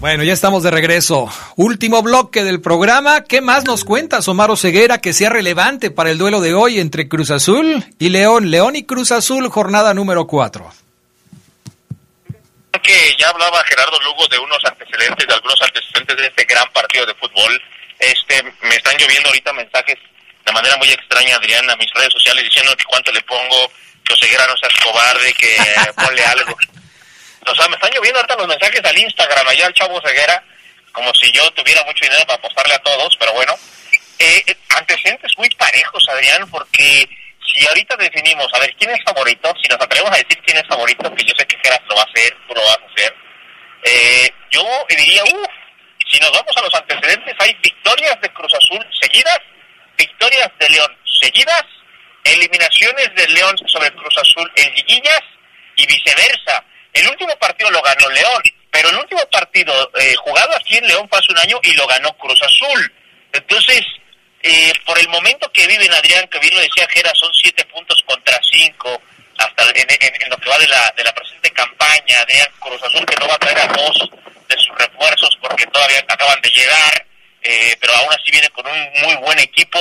Bueno, ya estamos de regreso. Último bloque del programa. ¿Qué más nos cuenta Omar Ceguera que sea relevante para el duelo de hoy entre Cruz Azul y León? León y Cruz Azul, jornada número 4. que ya hablaba Gerardo Lugo de unos antecedentes, de algunos antecedentes de este gran partido de fútbol. Este, me están lloviendo ahorita mensajes de manera muy extraña, Adrián, a mis redes sociales diciendo que cuánto le pongo, que Oseguera no seas cobarde, que ponle algo. O sea, me están lloviendo ahorita los mensajes al Instagram, allá al chavo Ceguera, como si yo tuviera mucho dinero para apostarle a todos, pero bueno. Eh, eh, antecedentes muy parejos, Adrián, porque si ahorita definimos, a ver, ¿quién es favorito? Si nos atrevemos a decir quién es favorito, que yo sé que Geras lo va a hacer, tú lo vas a hacer, eh, yo diría, uff, si nos vamos a los antecedentes, hay victorias de Cruz Azul seguidas, victorias de León seguidas, eliminaciones de León sobre Cruz Azul en liguillas y viceversa. El último partido lo ganó León, pero el último partido eh, jugado aquí en León fue hace un año y lo ganó Cruz Azul. Entonces, eh, por el momento que viven Adrián, que bien lo decía Jera, son siete puntos contra cinco hasta en, lo que va de la, de la presente campaña. Adrián Cruz Azul que no va a traer a dos de sus refuerzos porque todavía acaban de llegar, eh, pero aún así viene con un muy buen equipo.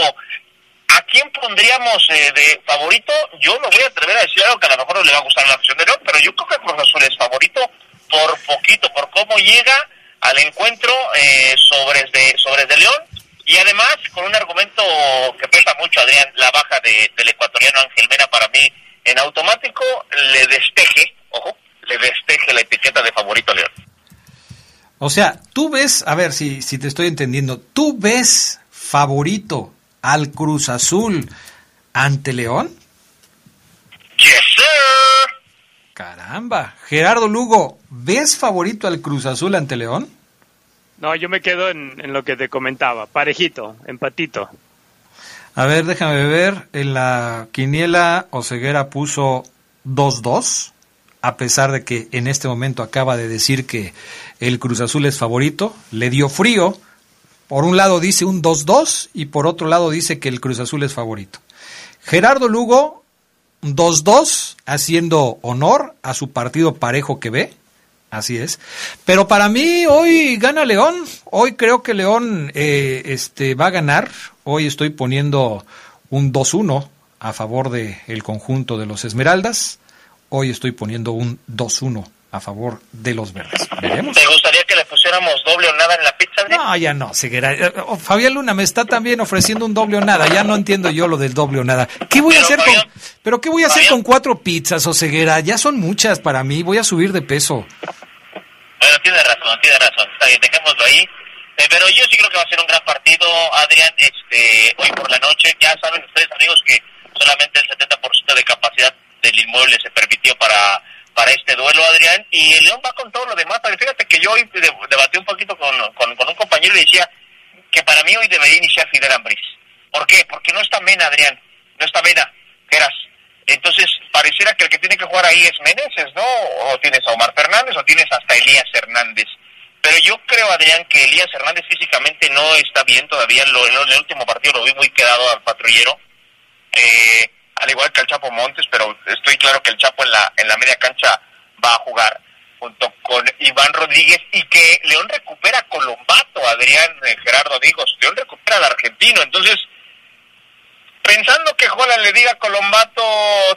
¿A quién pondríamos eh, de favorito? Yo me voy a atrever a decir algo que a lo mejor no le va a gustar la afición de León, pero yo creo que Cruz Azul es favorito por poquito, por cómo llega al encuentro eh, sobre, de, sobre León y además con un argumento que pesa mucho, Adrián, la baja de, del ecuatoriano Ángel Mena para mí en automático le desteje, ojo, le desteje la etiqueta de favorito a León. O sea, tú ves, a ver si, si te estoy entendiendo, tú ves favorito al Cruz Azul ante León. Yes, sir. Caramba, Gerardo Lugo, ¿ves favorito al Cruz Azul ante León? No, yo me quedo en, en lo que te comentaba, parejito, empatito. A ver, déjame ver, en la quiniela Oseguera puso 2-2, a pesar de que en este momento acaba de decir que el Cruz Azul es favorito, le dio frío, por un lado dice un 2-2 y por otro lado dice que el Cruz Azul es favorito. Gerardo Lugo, 2-2, haciendo honor a su partido parejo que ve. Así es. Pero para mí hoy gana León. Hoy creo que León eh, este, va a ganar. Hoy estoy poniendo un 2-1 a favor del el conjunto de los Esmeraldas. Hoy estoy poniendo un 2-1 a favor de los verdes. Veremos. ¿Te gustaría que pusiéramos doble o nada en la pizza? Adrián? No, ya no, Ceguera. Eh, oh, Fabián Luna me está también ofreciendo un doble o nada. Ya no entiendo yo lo del doble o nada. ¿Qué voy a hacer con, pero qué voy a hacer con cuatro pizzas o ceguera? Ya son muchas para mí. Voy a subir de peso. Bueno, tiene razón, tiene razón. Está bien, dejémoslo ahí. Eh, pero yo sí creo que va a ser un gran partido, Adrián. Este, hoy por la noche, ya saben ustedes, amigos, que solamente el 70% de capacidad del inmueble se permitió para para este duelo, Adrián, y el León va con todo lo demás. Pero fíjate que yo hoy debatí un poquito con, con, un compañero y decía que para mí hoy debería iniciar Fidel Ambris. ¿Por qué? Porque no está Mena, Adrián. No está Mena, Geras. Entonces, pareciera que el que tiene que jugar ahí es Meneses, ¿no? O tienes a Omar Fernández o tienes hasta Elías Hernández. Pero yo creo, Adrián, que Elías Hernández físicamente no está bien todavía. Lo, en el último partido lo vi muy quedado al patrullero. Eh, al igual que el Chapo Montes, pero estoy claro que el Chapo en la, en la media cancha va a jugar junto con Iván Rodríguez y que León recupera a Colombato, Adrián Gerardo Digos, León recupera al argentino, entonces pensando que Juan le diga a Colombato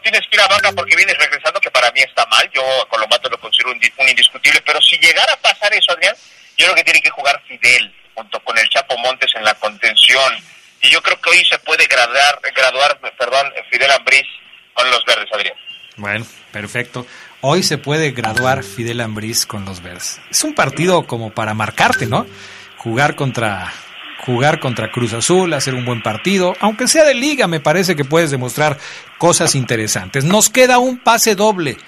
tienes que ir a banca porque vienes regresando, que para mí está mal, yo a Colombato lo considero un, un indiscutible, pero si llegara a pasar eso, Adrián, yo creo que tiene que jugar Fidel junto con el Chapo Montes en la contención, y yo creo que hoy se puede graduar, graduar perdón, Fidel Ambriz con los verdes, Adrián. Bueno, perfecto. Hoy se puede graduar Fidel Ambriz con los verdes. Es un partido como para marcarte, ¿no? Jugar contra jugar contra Cruz Azul, hacer un buen partido, aunque sea de liga, me parece que puedes demostrar cosas interesantes. Nos queda un pase doble.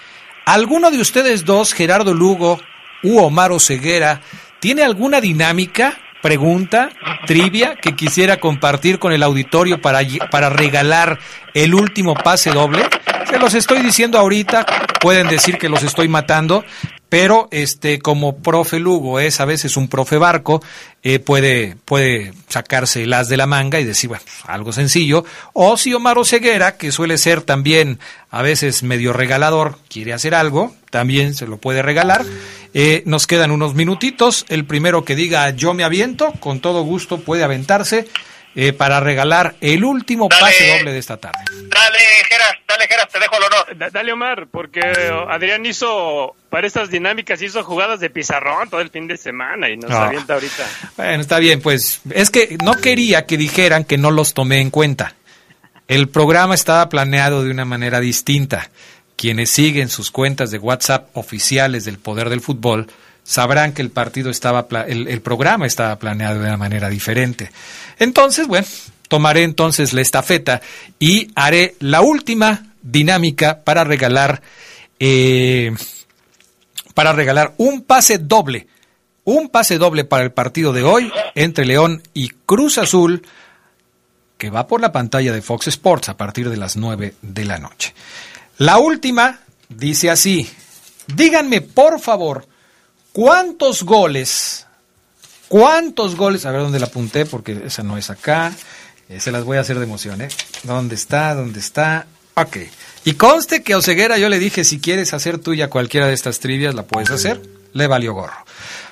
¿Alguno de ustedes dos, Gerardo Lugo u Omar Ceguera, tiene alguna dinámica pregunta, trivia, que quisiera compartir con el auditorio para, para regalar el último pase doble. Se los estoy diciendo ahorita, pueden decir que los estoy matando, pero este como profe Lugo es a veces un profe barco, eh, puede, puede sacarse las de la manga y decir, bueno, algo sencillo. O si Omar Ceguera, que suele ser también a veces medio regalador, quiere hacer algo, también se lo puede regalar. Eh, nos quedan unos minutitos. El primero que diga yo me aviento, con todo gusto puede aventarse eh, para regalar el último Dale. pase doble de esta tarde. Dale, Geras, dale, Geras, te dejo el honor. dale, Omar, porque Adrián hizo, para estas dinámicas, hizo jugadas de pizarrón todo el fin de semana y nos Ah. avienta ahorita. Bueno, está bien, pues es que no quería que dijeran que no los tomé en cuenta. El programa estaba planeado de una manera distinta. Quienes siguen sus cuentas de WhatsApp oficiales del Poder del Fútbol sabrán que el partido estaba, pla- el, el programa estaba planeado de una manera diferente. Entonces, bueno, tomaré entonces la estafeta y haré la última dinámica para regalar, eh, para regalar un pase doble un pase doble para el partido de hoy entre León y Cruz Azul, que va por la pantalla de Fox Sports a partir de las 9 de la noche. La última dice así, díganme por favor, ¿cuántos goles, cuántos goles, a ver dónde la apunté porque esa no es acá, eh, se las voy a hacer de emoción, ¿eh? ¿Dónde está? ¿Dónde está? Ok. Y conste que a Oseguera yo le dije, si quieres hacer tuya cualquiera de estas trivias, la puedes hacer. Le valió gorro.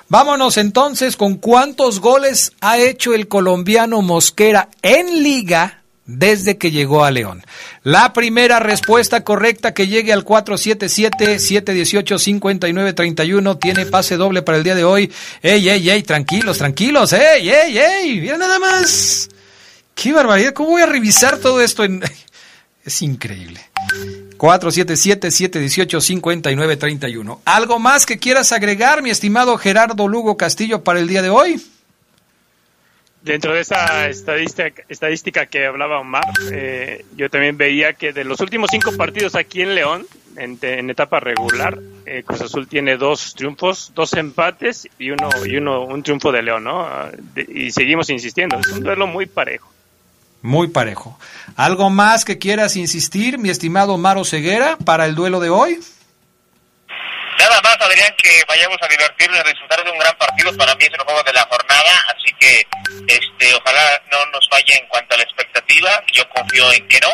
Vámonos entonces con cuántos goles ha hecho el colombiano Mosquera en liga desde que llegó a León. La primera respuesta correcta que llegue al 477-718-5931 tiene pase doble para el día de hoy. ¡Ey, ey, ey! Tranquilos, tranquilos. ¡Ey, ey, ey! Mira nada más. ¡Qué barbaridad! ¿Cómo voy a revisar todo esto? Es increíble. 477-718-5931. ¿Algo más que quieras agregar, mi estimado Gerardo Lugo Castillo, para el día de hoy? Dentro de esa estadística, que hablaba Omar, eh, yo también veía que de los últimos cinco partidos aquí en León, en, etapa regular, eh, Cruz Azul tiene dos triunfos, dos empates y uno y uno un triunfo de León, ¿no? Ah, y seguimos insistiendo, es un duelo muy parejo. Muy parejo. ¿Algo más que quieras insistir, mi estimado Maro Ceguera, para el duelo de hoy? Nada más, Adrián, que vayamos a divertirnos y disfrutar de un gran partido. Para mí es el juego de la jornada, así que este, ojalá no nos falle en cuanto a la expectativa. Yo confío en que no.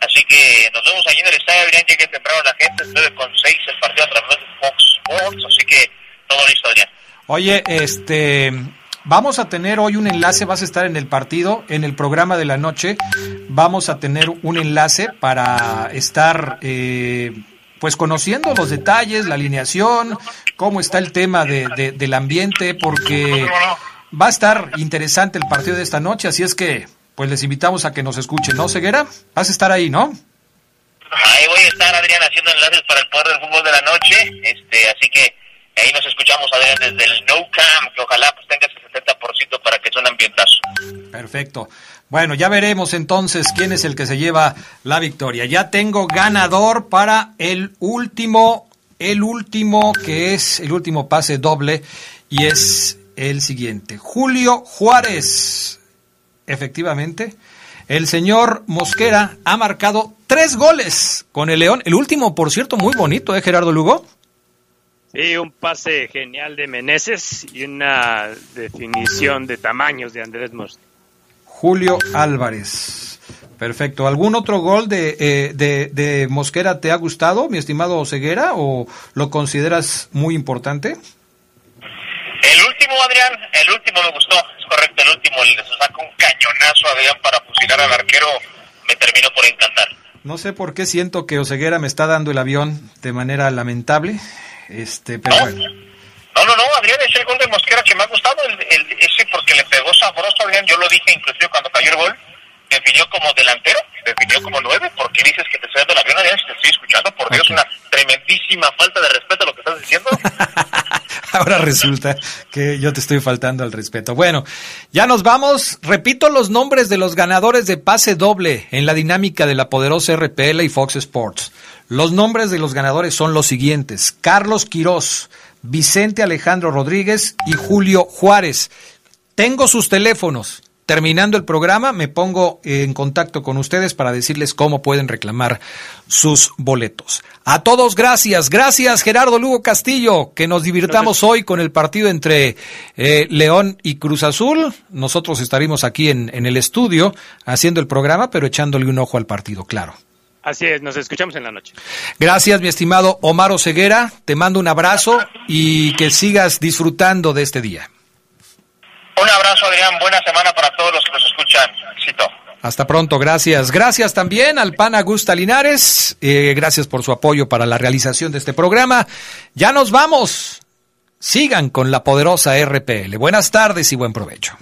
Así que nos vemos allí en el estadio, Adrián. Llegue temprano la gente, 9 con 6 el partido a través de Fox Sports. Así que todo listo, Adrián. Oye, este, vamos a tener hoy un enlace, vas a estar en el partido, en el programa de la noche, vamos a tener un enlace para estar, eh, pues conociendo los detalles, la alineación, cómo está el tema de, de- del ambiente, porque va a estar interesante el partido de esta noche, así es que, pues les invitamos a que nos escuchen, ¿no, Ceguera? Vas a estar ahí, ¿no? Ahí voy a estar, Adrián, haciendo enlaces para el poder del fútbol de la noche. Este, así que ahí nos escuchamos, Adrián, desde el No Camp, que ojalá pues tenga ese 70% para que sea un. Perfecto. Bueno, ya veremos entonces quién es el que se lleva la victoria. Ya tengo ganador para el último, el último que es el último pase doble y es el siguiente. Julio Juárez. Efectivamente, el señor Mosquera ha marcado tres goles con el León. El último, por cierto, muy bonito, ¿eh, Gerardo Lugo? Sí, un pase genial de Meneses y una definición de tamaños de Andrés Mos. Julio Álvarez. Perfecto. ¿Algún otro gol de, eh, de, de Mosquera te ha gustado, mi estimado Ceguera, o lo consideras muy importante? El último, Adrián, el último me gustó, es correcto, el último, el se saca un cañonazo, Adrián, para fusilar al arquero, me terminó por encantar. No sé por qué siento que Oseguera me está dando el avión de manera lamentable, este, pero bueno. No, no, no, Adrián, es el gol de Mosquera que me ha gustado, el, el- ese porque le pegó sabroso, Adrián, yo lo dije inclusive cuando cayó el gol, definió como delantero, definió como nueve, porque dices que te estoy dando el avión, Adrián, si te estoy escuchando, por Dios, una tremendísima falta de respeto a lo que estás diciendo. Ahora resulta que yo te estoy faltando al respeto. Bueno, ya nos vamos. Repito los nombres de los ganadores de pase doble en la dinámica de la poderosa RPL y Fox Sports. Los nombres de los ganadores son los siguientes. Carlos Quirós, Vicente Alejandro Rodríguez y Julio Juárez. Tengo sus teléfonos. Terminando el programa, me pongo en contacto con ustedes para decirles cómo pueden reclamar sus boletos. A todos, gracias. Gracias, Gerardo Lugo Castillo, que nos divirtamos hoy con el partido entre eh, León y Cruz Azul. Nosotros estaremos aquí en, en el estudio haciendo el programa, pero echándole un ojo al partido, claro. Así es, nos escuchamos en la noche. Gracias, mi estimado Omar Oseguera. Te mando un abrazo y que sigas disfrutando de este día. Un abrazo, Adrián. Buena semana para todos los que nos escuchan. Cito. Hasta pronto, gracias. Gracias también al PAN Augusta Linares. Eh, gracias por su apoyo para la realización de este programa. Ya nos vamos. Sigan con la poderosa RPL. Buenas tardes y buen provecho.